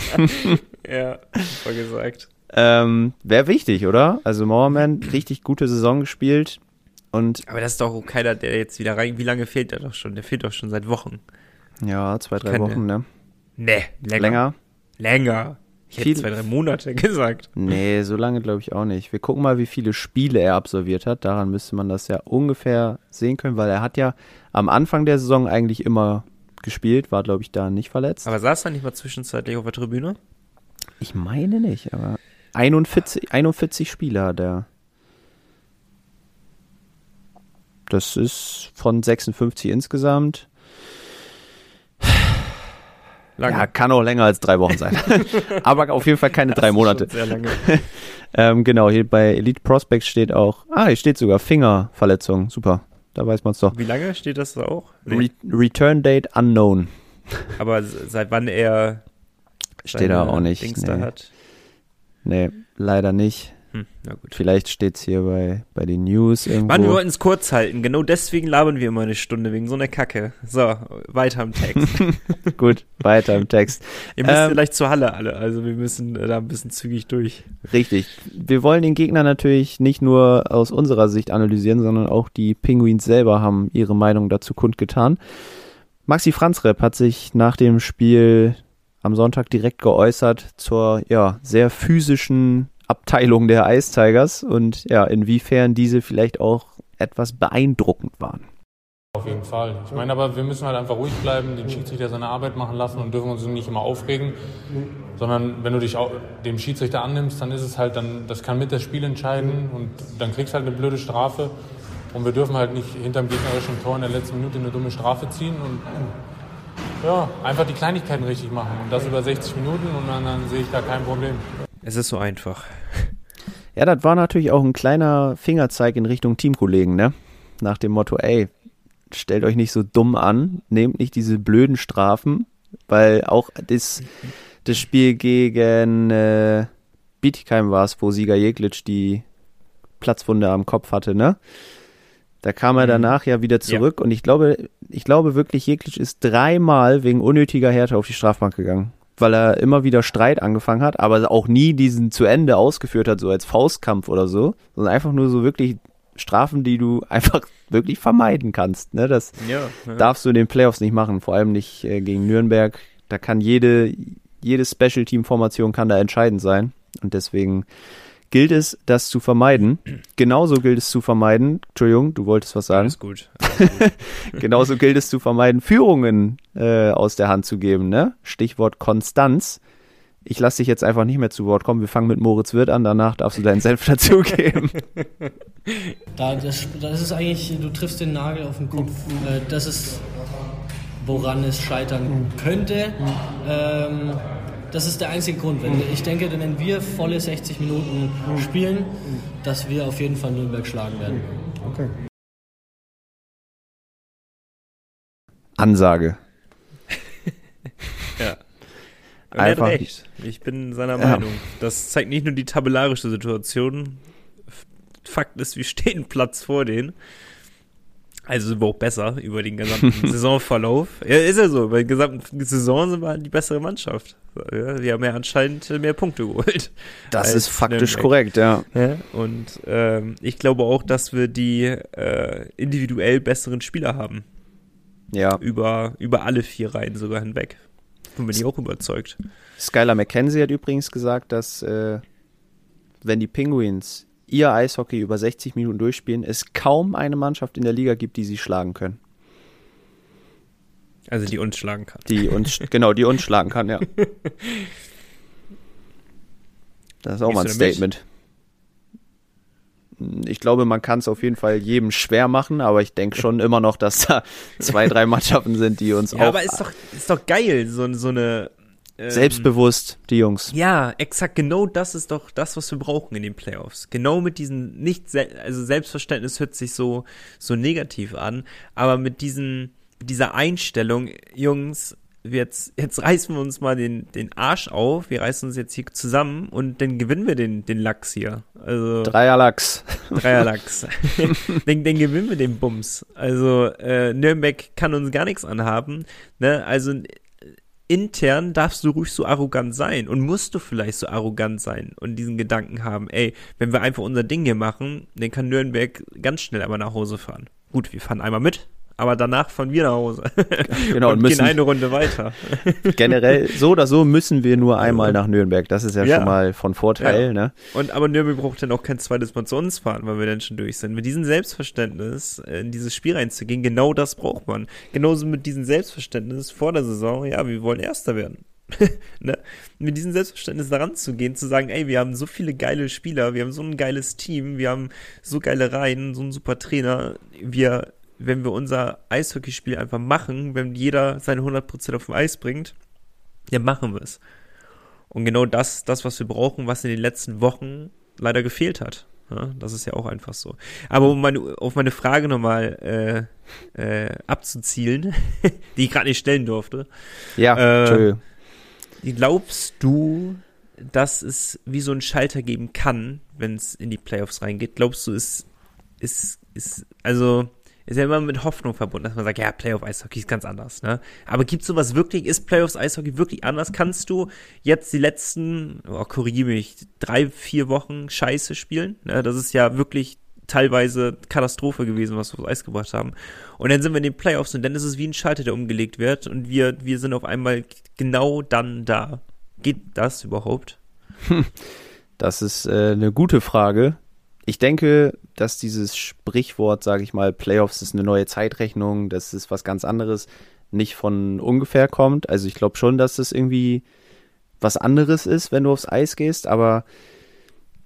Ja, super gesagt. ähm, wäre wichtig, oder? Also Mauerman, richtig gute Saison gespielt. Und Aber das ist doch keiner, der jetzt wieder rein. Wie lange fehlt der doch schon? Der fehlt doch schon seit Wochen. ja, zwei, drei Keine- Wochen, ne? Nee, länger. Länger? Länger. Ich hätte Viel- zwei, drei Monate gesagt. Nee, so lange glaube ich auch nicht. Wir gucken mal, wie viele Spiele er absolviert hat. Daran müsste man das ja ungefähr sehen können, weil er hat ja am Anfang der Saison eigentlich immer gespielt, war glaube ich da nicht verletzt. Aber saß er nicht mal zwischenzeitlich auf der Tribüne? ich meine nicht, aber 41, 41 Spiele hat er. Das ist von 56 insgesamt. Lange. Ja, kann auch länger als drei Wochen sein. aber auf jeden Fall keine drei Monate. Sehr lange. Ähm, genau, hier bei Elite Prospects steht auch, ah, hier steht sogar Fingerverletzung. Super, da weiß man es doch. Wie lange steht das da auch? Re Return Date unknown. Aber seit wann er Steht da auch nicht, Dings nee. da hat? Nee, leider nicht. Hm, na gut. Vielleicht steht's hier bei, bei den News irgendwo. Mann, wir wollten es kurz halten. Genau deswegen labern wir immer eine Stunde wegen so einer Kacke. So, weiter im Text. Gut, weiter im Text. Ihr müsst Ähm, vielleicht zur Halle alle. Also wir müssen äh, da ein bisschen zügig durch. Richtig. Wir wollen den Gegner natürlich nicht nur aus unserer Sicht analysieren, sondern auch die Penguins selber haben ihre Meinung dazu kundgetan. Maxi Franzrepp hat sich nach dem Spiel am Sonntag direkt geäußert zur ja, sehr physischen Abteilung der Ice Tigers und ja, inwiefern diese vielleicht auch etwas beeindruckend waren. Auf jeden Fall. Ich meine aber, wir müssen halt einfach ruhig bleiben, den Schiedsrichter seine Arbeit machen lassen und dürfen uns nicht immer aufregen, sondern wenn du dich dem Schiedsrichter annimmst, dann ist es halt, dann, das kann mit das Spiel entscheiden und dann kriegst du halt eine blöde Strafe und wir dürfen halt nicht hinterm gegnerischen Tor in der letzten Minute eine dumme Strafe ziehen und ja, einfach die Kleinigkeiten richtig machen und das über 60 Minuten und dann, dann sehe ich da kein Problem. Es ist so einfach. Ja, das war natürlich auch ein kleiner Fingerzeig in Richtung Teamkollegen, ne? Nach dem Motto, ey, stellt euch nicht so dumm an, nehmt nicht diese blöden Strafen, weil auch das, das Spiel gegen äh, Bietigheim war es, wo Sieger Jeglitsch die Platzwunde am Kopf hatte, ne? Da kam er Mhm. danach ja wieder zurück und ich glaube, ich glaube wirklich, Jeglitsch ist dreimal wegen unnötiger Härte auf die Strafbank gegangen. Weil er immer wieder Streit angefangen hat, aber auch nie diesen zu Ende ausgeführt hat, so als Faustkampf oder so, sondern einfach nur so wirklich Strafen, die du einfach wirklich vermeiden kannst. Ne? Das Ja. ja. darfst du in den Playoffs nicht machen, vor allem nicht äh, gegen Nürnberg. Da kann jede, jede Special-Team-Formation kann da entscheidend sein. Und deswegen gilt es, das zu vermeiden. Genauso gilt es zu vermeiden, Entschuldigung, du wolltest was sagen. Alles gut. Alles gut. Genauso gilt es zu vermeiden, Führungen äh, aus der Hand zu geben. Ne? Stichwort Konstanz. Ich lasse dich jetzt einfach nicht mehr zu Wort kommen. Wir fangen mit Moritz Wirth an. Danach darfst du deinen Senf dazugeben. Da, das, das ist eigentlich, du triffst den Nagel auf den Kopf. Äh, Das ist, woran es scheitern könnte. Ähm, das ist der einzige Grund. Wenn, ich denke, wenn wir volle 60 Minuten spielen, dass wir auf jeden Fall Nürnberg schlagen werden. Ansage. Ja. Und er hat Einfach- recht. Ich bin seiner Ja. Meinung. Das zeigt nicht nur die tabellarische Situation. Fakt ist, wir stehen Platz vor denen. Also sind wir auch besser über den gesamten Saisonverlauf. Ja, ist ja so. Bei der gesamten Saison sind wir halt die bessere Mannschaft. Ja, wir haben ja anscheinend mehr Punkte geholt. Das ist faktisch korrekt, ja. Ja, und ähm, ich glaube auch, dass wir die äh, individuell besseren Spieler haben. Ja. Über, über alle vier Reihen sogar hinweg. Davon bin ich auch überzeugt. Skylar McKenzie hat übrigens gesagt, dass äh, wenn die Penguins ihr Eishockey über 60 Minuten durchspielen, es kaum eine Mannschaft in der Liga gibt, die sie schlagen können. Also die uns schlagen kann. Die uns, genau, die uns schlagen kann, ja. Das ist auch Gehst mal ein? Statement. Ich glaube, man kann es auf jeden Fall jedem schwer machen, aber ich denke schon immer noch, dass da zwei, drei Mannschaften sind, die uns Ja, auch aber ist doch, ist doch geil, so, so eine. Ähm, selbstbewusst, die Jungs. Ja, exakt, genau das ist doch das, was wir brauchen in den Playoffs. Genau mit diesen, nicht, sel- also Selbstverständnis hört sich so, so negativ an, aber mit diesen, mit dieser Einstellung, Jungs, jetzt, jetzt reißen wir uns mal den, den Arsch auf, wir reißen uns jetzt hier zusammen und dann gewinnen wir den, den Lachs hier. Also, Dreierlachs. Dreierlachs. dann, dann gewinnen wir den Bums. Also, äh, Nürnberg kann uns gar nichts anhaben, ne, also, intern darfst du ruhig so arrogant sein und musst du vielleicht so arrogant sein und diesen Gedanken haben, ey, wenn wir einfach unser Ding hier machen, dann kann Nürnberg ganz schnell aber nach Hause fahren. Gut, wir fahren einmal mit, aber danach fahren wir nach Hause Genau, und und, müssen gehen eine Runde weiter. generell, so oder so müssen wir nur einmal nach Nürnberg. Das ist ja, Ja. schon mal von Vorteil, Ja. ne? Und aber Nürnberg braucht dann auch kein zweites Mal zu uns fahren, weil wir dann schon durch sind. Mit diesem Selbstverständnis in dieses Spiel reinzugehen, genau das braucht man. Genauso mit diesem Selbstverständnis vor der Saison, ja, wir wollen Erster werden. ne? Mit diesem Selbstverständnis daran zu gehen, zu sagen, ey, wir haben so viele geile Spieler, wir haben so ein geiles Team, wir haben so geile Reihen, so einen super Trainer. Wir, wenn wir unser Eishockeyspiel einfach machen, wenn jeder seine 100% auf dem Eis bringt, dann machen wir es. Und genau das, das, was wir brauchen, was in den letzten Wochen leider gefehlt hat. Ja, das ist ja auch einfach so. Aber um meine, auf meine Frage nochmal äh, äh, abzuzielen, die ich gerade nicht stellen durfte. Ja, Äh. Glaubst du, dass es wie so einen Schalter geben kann, wenn es in die Playoffs reingeht? Glaubst du, es ist, ist, also, ist ja immer mit Hoffnung verbunden, dass man sagt, ja, Playoff-Eishockey ist ganz anders, ne? Aber gibt sowas wirklich, ist Playoffs-Eishockey wirklich anders? Kannst du jetzt die letzten, oh, korrigiere mich, drei, vier Wochen Scheiße spielen? Ne? Das ist ja wirklich teilweise Katastrophe gewesen, was wir aufs Eis gebracht haben. Und dann sind wir in den Playoffs und dann ist es wie ein Schalter, der umgelegt wird und wir, wir sind auf einmal genau dann da. Geht das überhaupt? Das ist äh, eine gute Frage. Ich denke, dass dieses Sprichwort, sage ich mal, Playoffs ist eine neue Zeitrechnung, das ist was ganz anderes, nicht von ungefähr kommt. Also ich glaube schon, dass das irgendwie was anderes ist, wenn du aufs Eis gehst, aber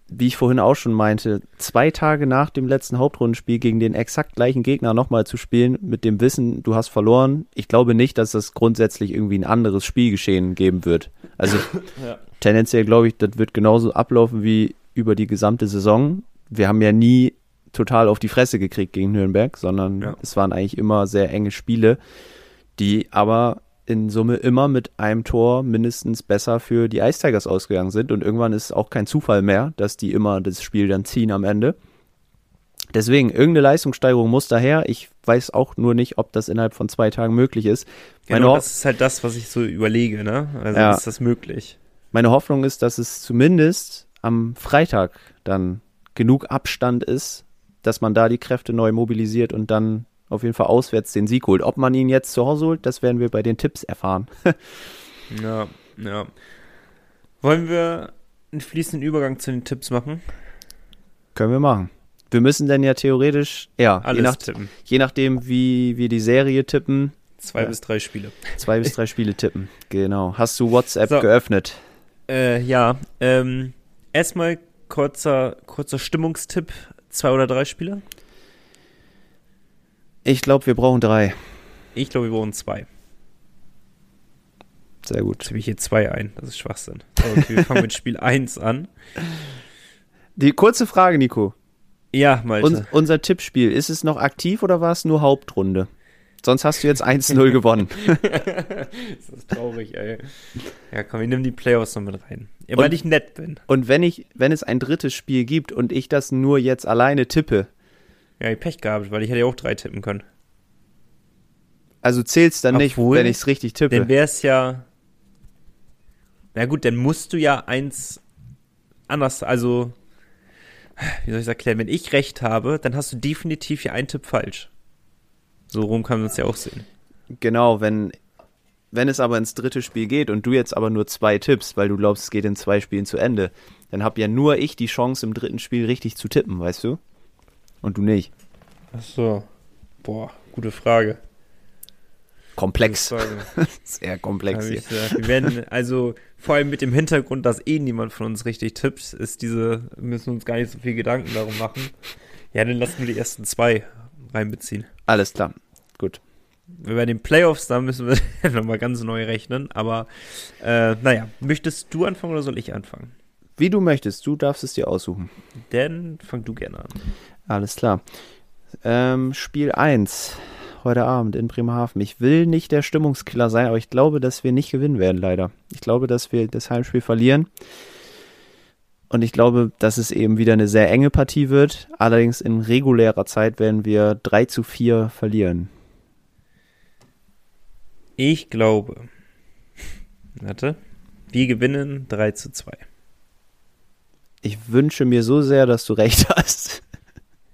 wie ich vorhin auch schon meinte, zwei Tage nach dem letzten Hauptrundenspiel gegen den exakt gleichen Gegner nochmal zu spielen, mit dem Wissen, du hast verloren, ich glaube nicht, dass das grundsätzlich irgendwie ein anderes Spielgeschehen geben wird. Also tendenziell glaube ich, das wird genauso ablaufen wie über die gesamte Saison. Wir haben ja nie total auf die Fresse gekriegt gegen Nürnberg, sondern Ja. es waren eigentlich immer sehr enge Spiele, die aber in Summe immer mit einem Tor mindestens besser für die Ice Tigers ausgegangen sind. Und irgendwann ist es auch kein Zufall mehr, dass die immer das Spiel dann ziehen am Ende. Deswegen, irgendeine Leistungssteigerung muss daher. Ich weiß auch nur nicht, ob das innerhalb von zwei Tagen möglich ist. Meine, Genau, das ist halt das, was ich so überlege, ne? Also Ja. ist das möglich? meine Hoffnung ist, dass es zumindest am Freitag dann genug Abstand ist, dass man da die Kräfte neu mobilisiert und dann auf jeden Fall auswärts den Sieg holt. Ob man ihn jetzt zu Hause holt, das werden wir bei den Tipps erfahren. Ja, ja. Wollen wir einen fließenden Übergang zu den Tipps machen? Können wir machen. Wir müssen dann ja theoretisch, ja, je, Alles nach, tippen. je nachdem, wie wir die Serie tippen, Zwei Ja. bis drei Spiele. zwei bis drei Spiele tippen. Genau. Hast du WhatsApp So. geöffnet? Äh, ja, ähm, erstmal kurzer, kurzer Stimmungstipp. Zwei oder drei Spiele? Ich glaube, wir brauchen drei. Ich glaube, wir brauchen zwei. Sehr gut. Jetzt habe ich hier zwei ein. Das ist Schwachsinn. Okay, wir fangen mit Spiel 1 an. Die kurze Frage, Nico. Ja, Malte. Uns, unser Tippspiel, ist es noch aktiv oder war es nur Hauptrunde? Sonst hast du jetzt 1-0 gewonnen. das ist traurig, ey. Ja, komm, wir nehmen die Playoffs noch mit rein. Ja, weil Und- ich nett bin. Und wenn ich, wenn es ein drittes Spiel gibt und ich das nur jetzt alleine tippe, Ja, ich Pech gehabt, weil ich hätte ja auch drei tippen können. also zählt's dann nicht, Obwohl, wenn ich es richtig Dann tippe. wäre es ja. Na gut, dann musst du ja eins anders, also. Wie soll ich es erklären? Wenn ich recht habe, dann hast du definitiv hier einen Tipp falsch. So rum kann man es ja auch sehen. Genau, wenn, wenn es aber ins dritte Spiel geht und du jetzt aber nur zwei tippst, weil du glaubst, es geht in zwei Spielen zu Ende, dann hab ja nur ich die Chance, im dritten Spiel richtig zu tippen, weißt du? Und du nicht. Ach so. Boah, gute Frage. komplex. Sehr komplex hier. Wir werden, also vor allem mit dem Hintergrund, dass eh niemand von uns richtig tippt, ist diese, müssen uns gar nicht so viel Gedanken darum machen. Ja, dann lassen wir die ersten zwei reinbeziehen. Alles klar. Gut. Bei den Playoffs, da müssen wir nochmal ganz neu rechnen. Aber äh, naja, möchtest du anfangen oder soll ich anfangen? Wie du möchtest, du darfst es dir aussuchen. Denn fang du gerne an. Alles klar. Ähm, Spiel 1 heute Abend in Bremerhaven. Ich will nicht der Stimmungskiller sein, aber ich glaube, dass wir nicht gewinnen werden, leider. Ich glaube, dass wir das Heimspiel verlieren. Und ich glaube, dass es eben wieder eine sehr enge Partie wird. Allerdings in regulärer Zeit werden wir 3 zu 4 verlieren. Ich glaube, warte, wir gewinnen 3 zu 2. Ich wünsche mir so sehr, dass du recht hast.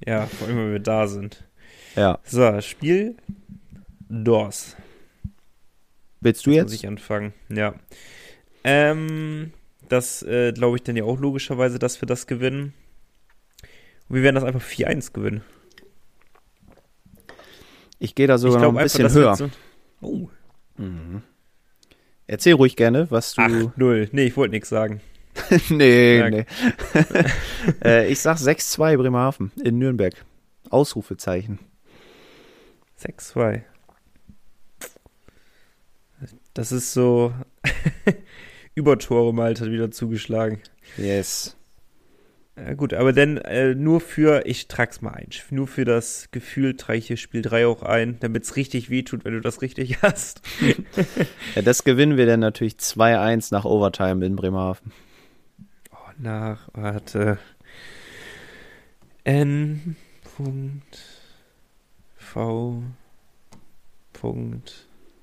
Ja, vor allem, wenn wir da sind. Ja. So, Spiel DOS. Willst du Muss jetzt? ich anfangen, ja. Ähm, das äh, glaube ich dann ja auch logischerweise, dass wir das gewinnen. Und wir werden das einfach 4-1 gewinnen. Ich gehe da sogar noch ein bisschen höher. So, oh, Erzähl ruhig gerne, was du. 8-0. Nee, ich wollte nichts sagen. nee, Sag. nee. äh, ich sag 6-2 Bremerhaven in Nürnberg. Ausrufezeichen. 6-2. Das ist so Übertore Malte hat wieder zugeschlagen. Yes. Ja, gut, aber dann äh, nur für, ich trag's mal ein, nur für das Gefühl trage ich hier Spiel 3 auch ein, damit es richtig wehtut, wenn du das richtig hast. Ja, das gewinnen wir dann natürlich 2-1 nach Overtime in Bremerhaven. Oh, nach, warte. N. V.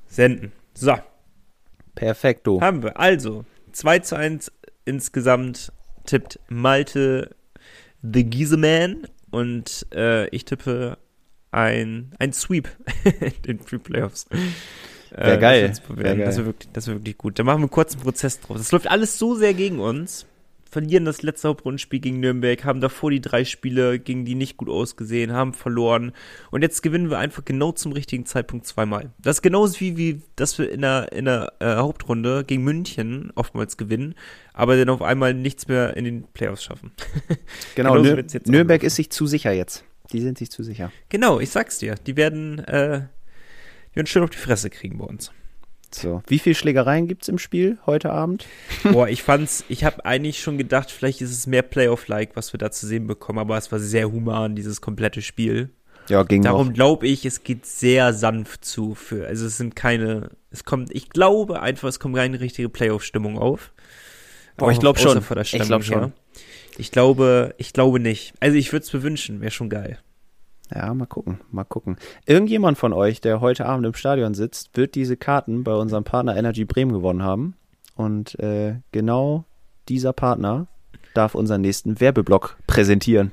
Senden. So, Perfekto. haben wir. Also, 2 zu 1 insgesamt tippt Malte The Gieseman und äh, ich tippe ein, ein Sweep in den Free Playoffs. Wär Äh, geil. Das, Wär geil. das wird wirklich, das wird wirklich gut. Da machen wir einen kurzen Prozess drauf. Das läuft alles so sehr gegen uns. Verlieren das letzte Hauptrundenspiel gegen Nürnberg, haben davor die drei Spiele gegen die nicht gut ausgesehen, haben verloren. Und jetzt gewinnen wir einfach genau zum richtigen Zeitpunkt zweimal. Das ist genauso wie, wie dass wir in der, in der äh, Hauptrunde gegen München oftmals gewinnen, aber dann auf einmal nichts mehr in den Playoffs schaffen. genau, Nür Nürnberg ist sich zu sicher jetzt. Die sind sich zu sicher. genau, ich sag's dir. Die werden, äh, die werden schön auf die Fresse kriegen bei uns. So. Wie viel Schlägereien gibt's im Spiel heute Abend? Boah, ich fand's, ich habe eigentlich schon gedacht, vielleicht ist es mehr Playoff-like, was wir da zu sehen bekommen, aber es war sehr human, dieses komplette Spiel. Ja, ging Darum glaube ich, es geht sehr sanft zu. Für, also es sind keine, es kommt, ich glaube einfach, es kommt keine richtige Playoff-Stimmung auf. Boah, ich Auch glaub außer schon. Ich Stimmung glaub schon. Ich glaube, ich glaube nicht. Also ich würde es mir wünschen, wäre schon geil. Ja, mal gucken, mal gucken. Irgendjemand von euch, der heute Abend im Stadion sitzt, wird diese Karten bei unserem Partner Energy Bremen gewonnen haben. Und äh, genau dieser Partner darf unseren nächsten Werbeblock präsentieren.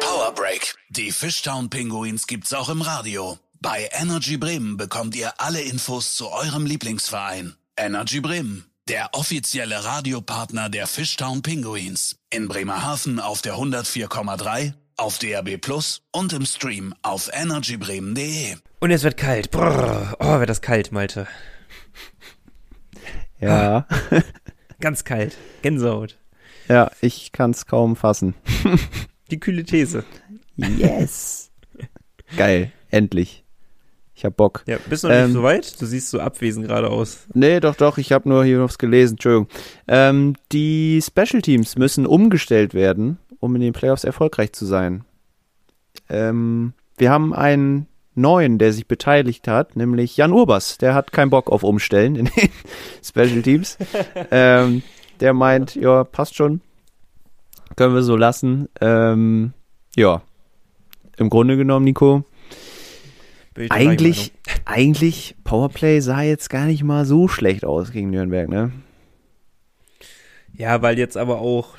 Power Break. Die Fishtown Pinguins gibt's auch im Radio. Bei Energy Bremen bekommt ihr alle Infos zu eurem Lieblingsverein. Energy Bremen, der offizielle Radiopartner der Fishtown Pinguins. In Bremerhaven auf der 104,3, auf DAB Plus und im Stream auf energybremen.de. Und es wird kalt. Brrr. Oh, wird das kalt, Malte. Ja, Ganz kalt. Gänsehaut. ja, ich kann's kaum fassen. Die kühle These. Yes. Geil, endlich. Ich hab Bock. Ja, bist du noch Ähm, nicht so weit? Du siehst so abwesend gerade aus. Nee, doch, doch, ich habe nur hier was gelesen, Entschuldigung. Ähm, die Special Teams müssen umgestellt werden, um in den Playoffs erfolgreich zu sein. Ähm, wir haben einen neuen, der sich beteiligt hat, nämlich Jan Urbas. Der hat keinen Bock auf Umstellen in den Special Teams. ähm, der meint, ja, passt schon. Können wir so lassen. Ähm, ja. Im Grunde genommen, Nico, eigentlich, eigentlich, Powerplay sah jetzt gar nicht mal so schlecht aus gegen Nürnberg, ne? Ja, weil jetzt aber auch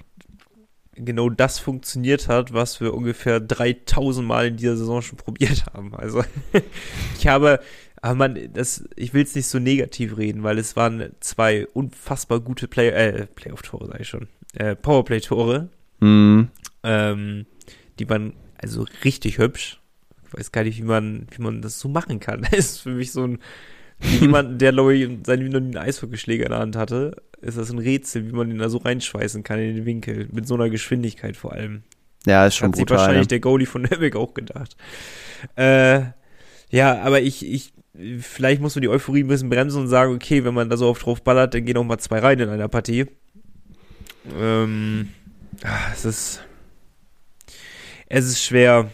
genau das funktioniert hat, was wir ungefähr 3000 Mal in dieser Saison schon probiert haben. Also ich habe, aber man, das, ich will es nicht so negativ reden, weil es waren zwei unfassbar gute Play, äh, Playoff-Tore, sage ich schon, äh, Powerplay-Tore. Hm. Ähm, die waren also richtig hübsch. Weiß gar nicht, wie man, wie man das so machen kann. Das ist für mich so ein, jemand, der, glaube ich, seinen noch nie einen Eishockeyschläger in der Hand hatte, ist das ein Rätsel, wie man den da so reinschweißen kann in den Winkel. Mit so einer Geschwindigkeit vor allem. Ja, ist schon Hat sich brutal. wahrscheinlich Ne? der Goalie von Nürnberg auch gedacht. Äh, ja, aber ich, ich, vielleicht muss man die Euphorie ein bisschen bremsen und sagen, okay, wenn man da so oft drauf ballert, dann gehen auch mal zwei rein in einer Partie. Ähm, ah, es ist, es ist schwer.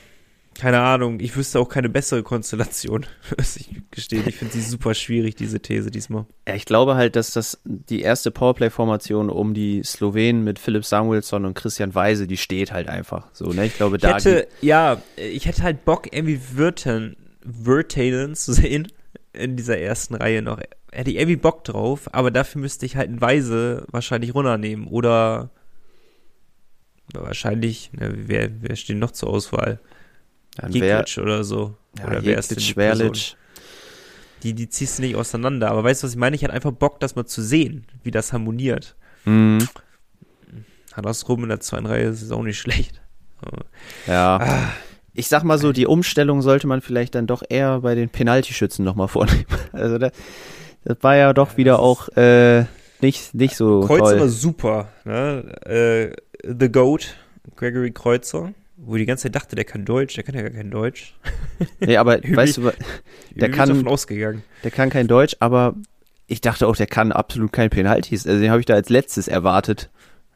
Keine Ahnung, ich wüsste auch keine bessere Konstellation, muss ich gestehen. Ich finde sie super schwierig, diese These diesmal. Ja, ich glaube halt, dass das die erste Powerplay-Formation um die Slowenen mit Philipp Samuelsson und Christian Weise, die steht halt einfach. So, ne? Ich glaube, Ich da. hätte, ja, ich hätte halt Bock, irgendwie Wirten, Wirtanen zu sehen in dieser ersten Reihe noch. Hätte ich irgendwie Bock drauf, aber dafür müsste ich halt einen Weise wahrscheinlich runternehmen. Oder wahrscheinlich, ne, wer, wer steht noch zur Auswahl? Dann wär, Giglic oder so. ja, oder wer ist Jekic, die. Die, ziehst du nicht auseinander. Aber weißt du, was ich meine? Ich hätte einfach Bock, das mal zu sehen, wie das harmoniert. Mhm. Andersrum in der zweiten Reihe ist es auch nicht schlecht. Ja. Ah. Ich sag mal so, die Umstellung sollte man vielleicht dann doch eher bei den Penaltyschützen nochmal vornehmen. Also das, das war ja doch wieder auch äh, nicht, nicht so Kreuzer war toll. super, ne? Äh, The Goat, Gregory Kreuzer, wo ich die ganze Zeit dachte, der kann Deutsch, der kann ja gar kein Deutsch. Nee, aber weißt du, der kann- davon ausgegangen. der kann kein Deutsch, aber ich dachte auch, der kann absolut kein Penalties. Also den habe ich da als letztes erwartet.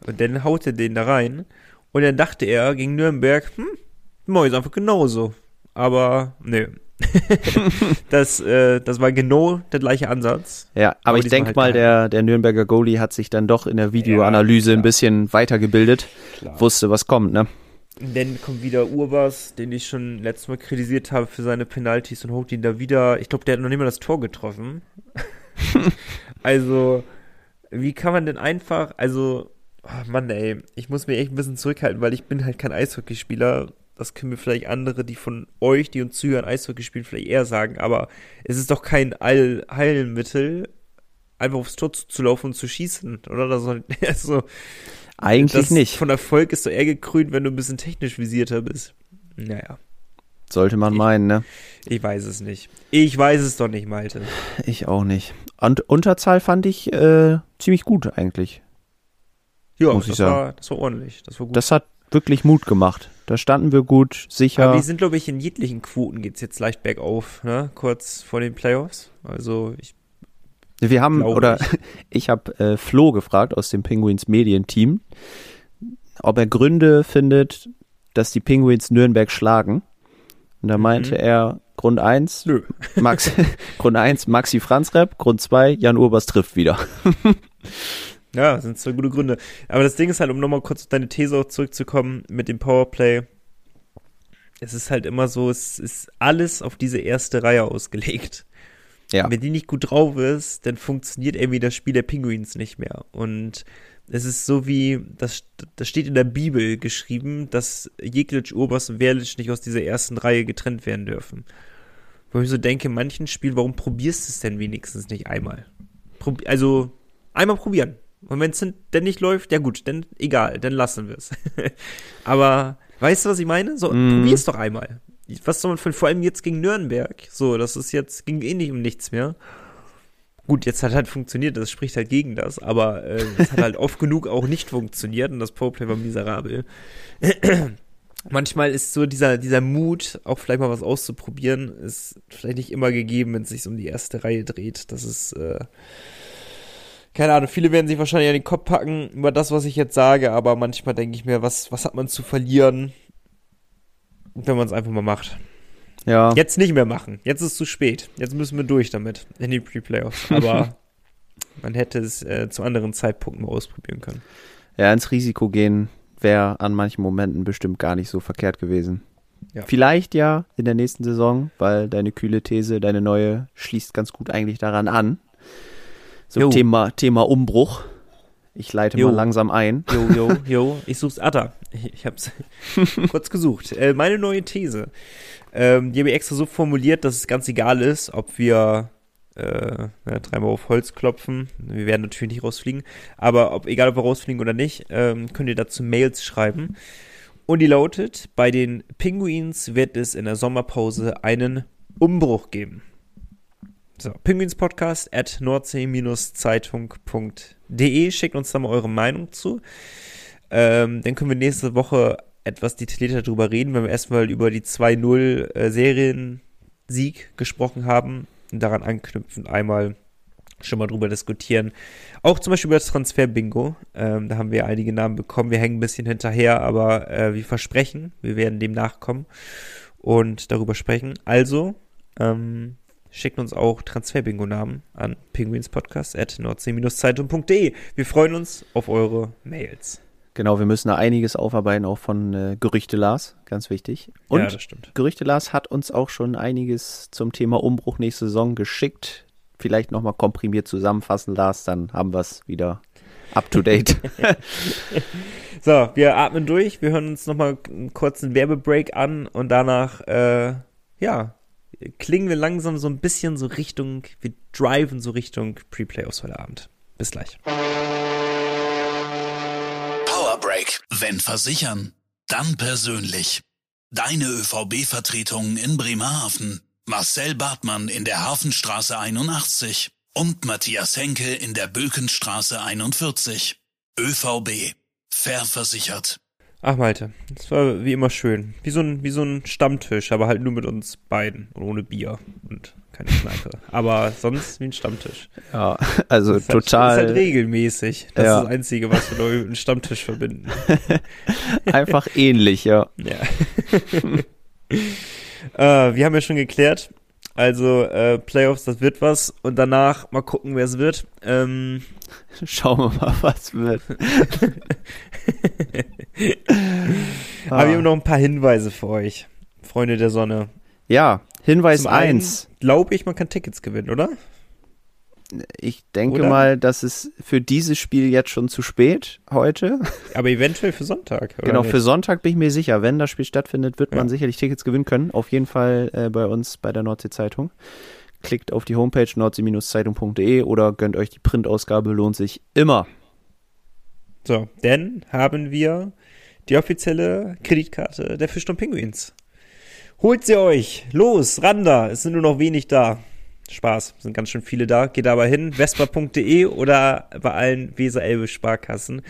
Und dann haute den da rein und dann dachte er gegen Nürnberg, hm, ich einfach genauso. Aber, nö. das, äh, das war genau der gleiche Ansatz. Ja, aber, Aber ich denke halt mal, der, der Nürnberger Goalie hat sich dann doch in der Videoanalyse klar. ein bisschen weitergebildet, Klar. wusste, was kommt, ne? Und Dann kommt wieder Urbas, den ich schon letztes Mal kritisiert habe für seine Penalties und holt ihn da wieder. Ich glaube, der hat noch nicht mal das Tor getroffen. also, wie kann man denn einfach, also, oh Mann, ey, ich muss mich echt ein bisschen zurückhalten, weil ich bin halt kein Eishockeyspieler. Das können mir vielleicht andere, die von euch, die uns zuhören, Eishockey spielen, vielleicht eher sagen. Aber es ist doch kein Allheilmittel, einfach aufs Tor zu laufen und zu schießen, oder? Soll, also, Eigentlich nicht. Von Erfolg ist doch eher gekrönt, wenn du ein bisschen technisch visierter bist. Naja, Sollte man Ich- meinen, ne? ich weiß es nicht. Ich weiß es doch nicht, Malte. Ich auch nicht. Und Unterzahl fand ich äh, ziemlich gut eigentlich. Ja, Muss ich das, sagen. war, das war ordentlich. Das war gut. Das hat wirklich Mut gemacht. Da standen wir gut, sicher. Aber wir sind, glaube ich, in jeglichen Quoten geht's jetzt leicht bergauf, ne? Kurz vor den Playoffs. Also, ich, Wir haben, Glaube oder ich habe äh, Flo gefragt aus dem Penguins Medienteam, ob er Gründe findet, dass die Penguins Nürnberg schlagen. Und da meinte er, Grund 1, nö. Max, Grund 1, Maxi Franzrep, Grund 2, Jan Urbers trifft wieder. Ja, das sind zwei gute Gründe. Aber das Ding ist halt, um nochmal kurz auf deine These auch zurückzukommen mit dem Powerplay. Es ist halt immer so, es ist alles auf diese erste Reihe ausgelegt. Ja. Wenn die nicht gut drauf ist, dann funktioniert irgendwie das Spiel der Pinguins nicht mehr. Und es ist so wie, das, das steht in der Bibel geschrieben, dass Jeklic, Urbas und Werlic nicht aus dieser ersten Reihe getrennt werden dürfen. Wo ich so denke, manchen Spielen, warum probierst du es denn wenigstens nicht einmal? Probi also, einmal probieren. Und wenn es dann nicht läuft, ja gut, dann egal, dann lassen wir es. Aber weißt du, was ich meine? So, Mhm. probier's doch einmal. Was soll man von, vor allem jetzt gegen Nürnberg? So, das ist jetzt, ging eh nicht um nichts mehr. Gut, jetzt hat halt funktioniert, das spricht halt gegen das, aber äh, es hat halt oft genug auch nicht funktioniert und das Powerplay war miserabel. Manchmal ist so dieser, dieser Mut, auch vielleicht mal was auszuprobieren, ist vielleicht nicht immer gegeben, wenn es sich um die erste Reihe dreht. Das ist, äh, keine Ahnung, viele werden sich wahrscheinlich an den Kopf packen über das, was ich jetzt sage, aber manchmal denke ich mir, was, was hat man zu verlieren, wenn man es einfach mal macht. Ja, Jetzt nicht mehr machen. Jetzt ist es zu spät. Jetzt müssen wir durch damit in die Pre-Playoffs. Aber man hätte es äh, zu anderen Zeitpunkten mal ausprobieren können. ja, ins Risiko gehen wäre an manchen Momenten bestimmt gar nicht so verkehrt gewesen. Ja. Vielleicht ja in der nächsten Saison, weil deine kühle These, deine neue, schließt ganz gut eigentlich daran an. So Jo. Thema, Thema Umbruch. Ich leite Jo. mal langsam ein. Jo, jo, jo, ich such's Atta. Ich, ich hab's kurz gesucht. Äh, meine neue These. Ähm, die habe ich extra so formuliert, dass es ganz egal ist, ob wir äh, ja, dreimal auf Holz klopfen. Wir werden natürlich nicht rausfliegen. Aber ob egal ob wir rausfliegen oder nicht, ähm, könnt ihr dazu Mails schreiben. Und die lautet, bei den Pinguins wird es in der Sommerpause einen Umbruch geben. So, Pinguinspodcast at nordsee-zeitung.de. Schickt uns da mal eure Meinung zu. Ähm, dann können wir nächste Woche etwas detaillierter darüber reden, wenn wir erstmal über die 2-0 äh, Seriensieg gesprochen haben und daran anknüpfend einmal schon mal drüber diskutieren. Auch zum Beispiel über das Transfer-Bingo. Ähm, da haben wir einige Namen bekommen. Wir hängen ein bisschen hinterher, aber äh, wir versprechen, wir werden dem nachkommen und darüber sprechen. Also, ähm, schickt uns auch Transfer-Bingo-Namen an penguinspodcast.nordsee-zeitung.de. Wir freuen uns auf eure Mails. Genau, wir müssen da einiges aufarbeiten, auch von äh, Gerüchte Lars, ganz wichtig. Und ja, das stimmt. Gerüchte Lars hat uns auch schon einiges zum Thema Umbruch nächste Saison geschickt. Vielleicht nochmal komprimiert zusammenfassen, Lars, dann haben wir es wieder up to date. so, wir atmen durch, wir hören uns nochmal einen kurzen Werbebreak an und danach, äh, ja, klingen wir langsam so ein bisschen so Richtung, wir driven so Richtung Pre-Playoffs heute Abend. Bis gleich. Powerbreak. Wenn versichern, dann persönlich. Deine ÖVB-Vertretung in Bremerhaven. Marcel Bartmann in der Hafenstraße 81 und Matthias Henke in der Bökenstraße 41. ÖVB. Fair. Ach Malte, das war wie immer schön. Wie so ein, wie so ein Stammtisch, aber halt nur mit uns beiden und ohne Bier und keine Kneipe. aber sonst wie ein Stammtisch. Ja, also das ist total. Halt, das ist halt regelmäßig. Das Ja. ist das Einzige, was wir mit einem Stammtisch verbinden. einfach ähnlich, ja. Ja. äh, wir haben ja schon geklärt. Also äh, Playoffs, das wird was. Und danach mal gucken, wer es wird. Ähm, Schauen wir mal, was wird. Ah. wir haben noch ein paar Hinweise für euch, Freunde der Sonne. Ja, Hinweis Zum einen 1. Glaube ich, man kann Tickets gewinnen, oder? Ich denke Oder? mal, das ist für dieses Spiel jetzt schon zu spät heute. Aber eventuell für Sonntag. Genau, nicht? für Sonntag bin ich mir sicher. Wenn das Spiel stattfindet, wird man Ja. sicherlich Tickets gewinnen können. Auf jeden Fall äh, bei uns bei der Nordsee-Zeitung. Klickt auf die Homepage nordsee-zeitung.de oder gönnt euch die Printausgabe, lohnt sich immer. So, denn haben wir die offizielle Kreditkarte der Fischton Pinguins. Holt sie euch! Los, ran da! Es sind nur noch wenig da. Spaß, sind ganz schön viele da. Geht aber hin, vespa.de oder bei allen Weser-Elbe-Sparkassen.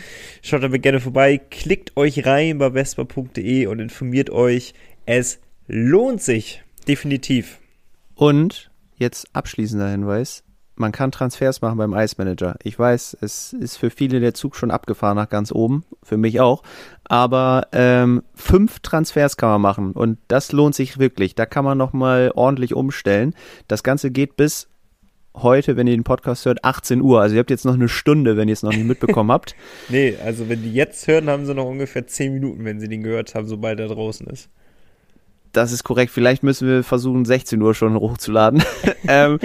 Schaut aber gerne vorbei, klickt euch rein bei vespa.de und informiert euch. Es lohnt sich. Definitiv. Und jetzt abschließender Hinweis. Man kann Transfers machen beim Ice Manager. Ich weiß, es ist für viele der Zug schon abgefahren nach ganz oben, für mich auch. Aber ähm, fünf Transfers kann man machen und das lohnt sich wirklich. Da kann man nochmal ordentlich umstellen. Das Ganze geht bis heute, wenn ihr den Podcast hört, 18 Uhr. Also ihr habt jetzt noch eine Stunde, wenn ihr es noch nicht mitbekommen habt. Nee, also wenn die jetzt hören, haben sie noch ungefähr 10 Minuten, wenn sie den gehört haben, sobald er draußen ist. Das ist korrekt. Vielleicht müssen wir versuchen, 16 Uhr schon hochzuladen. ähm,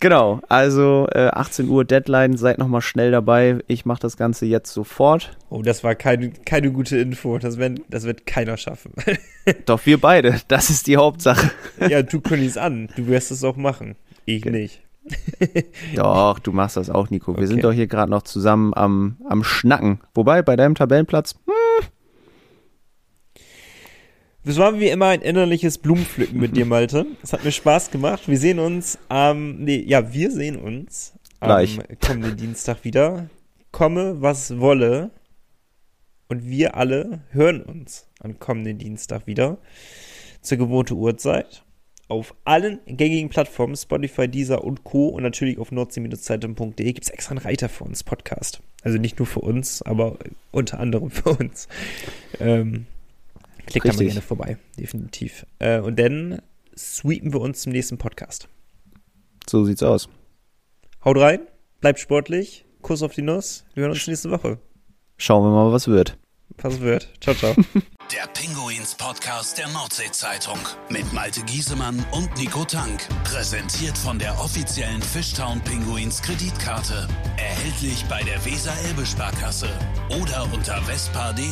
genau, also äh, 18 Uhr Deadline, seid nochmal schnell dabei. Ich mache das Ganze jetzt sofort. Oh, das war keine, keine gute Info. Das, werden, das wird keiner schaffen. Doch wir beide, das ist die Hauptsache. ja, du kündigst an. Du wirst es auch machen. Ich nicht. Doch, du machst das auch, Nico. Wir Okay. sind doch hier gerade noch zusammen am, am Schnacken. Wobei, bei deinem Tabellenplatz, hm, Das war wie immer ein innerliches Blumenpflücken mit dir, Malte. Es hat mir Spaß gemacht. Wir sehen uns am, nee, ja, wir sehen uns Gleich. am kommenden Dienstag wieder. Komme, was wolle. Und wir alle hören uns am kommenden Dienstag wieder. Zur gewohnten Uhrzeit. Auf allen gängigen Plattformen, Spotify, Deezer und Co. Und natürlich auf nordsee-zeitung.de gibt es extra einen Reiter für uns Podcast. Also nicht nur für uns, aber unter anderem für uns. Ähm, klickt da mal Richtig. gerne vorbei, definitiv. Äh, und dann sweepen wir uns zum nächsten Podcast. so sieht's aus. Haut rein, bleibt sportlich, Kuss auf die Nuss. Wir hören uns nächste Woche. Schauen wir mal, was wird. Was wird. Ciao, ciao. Der Pinguins Podcast der Nordsee-Zeitung mit Malte Giesemann und Nico Tank. Präsentiert von der offiziellen Fishtown Pinguins Kreditkarte. Erhältlich bei der Weser-Elbe-Sparkasse oder unter vespa.de.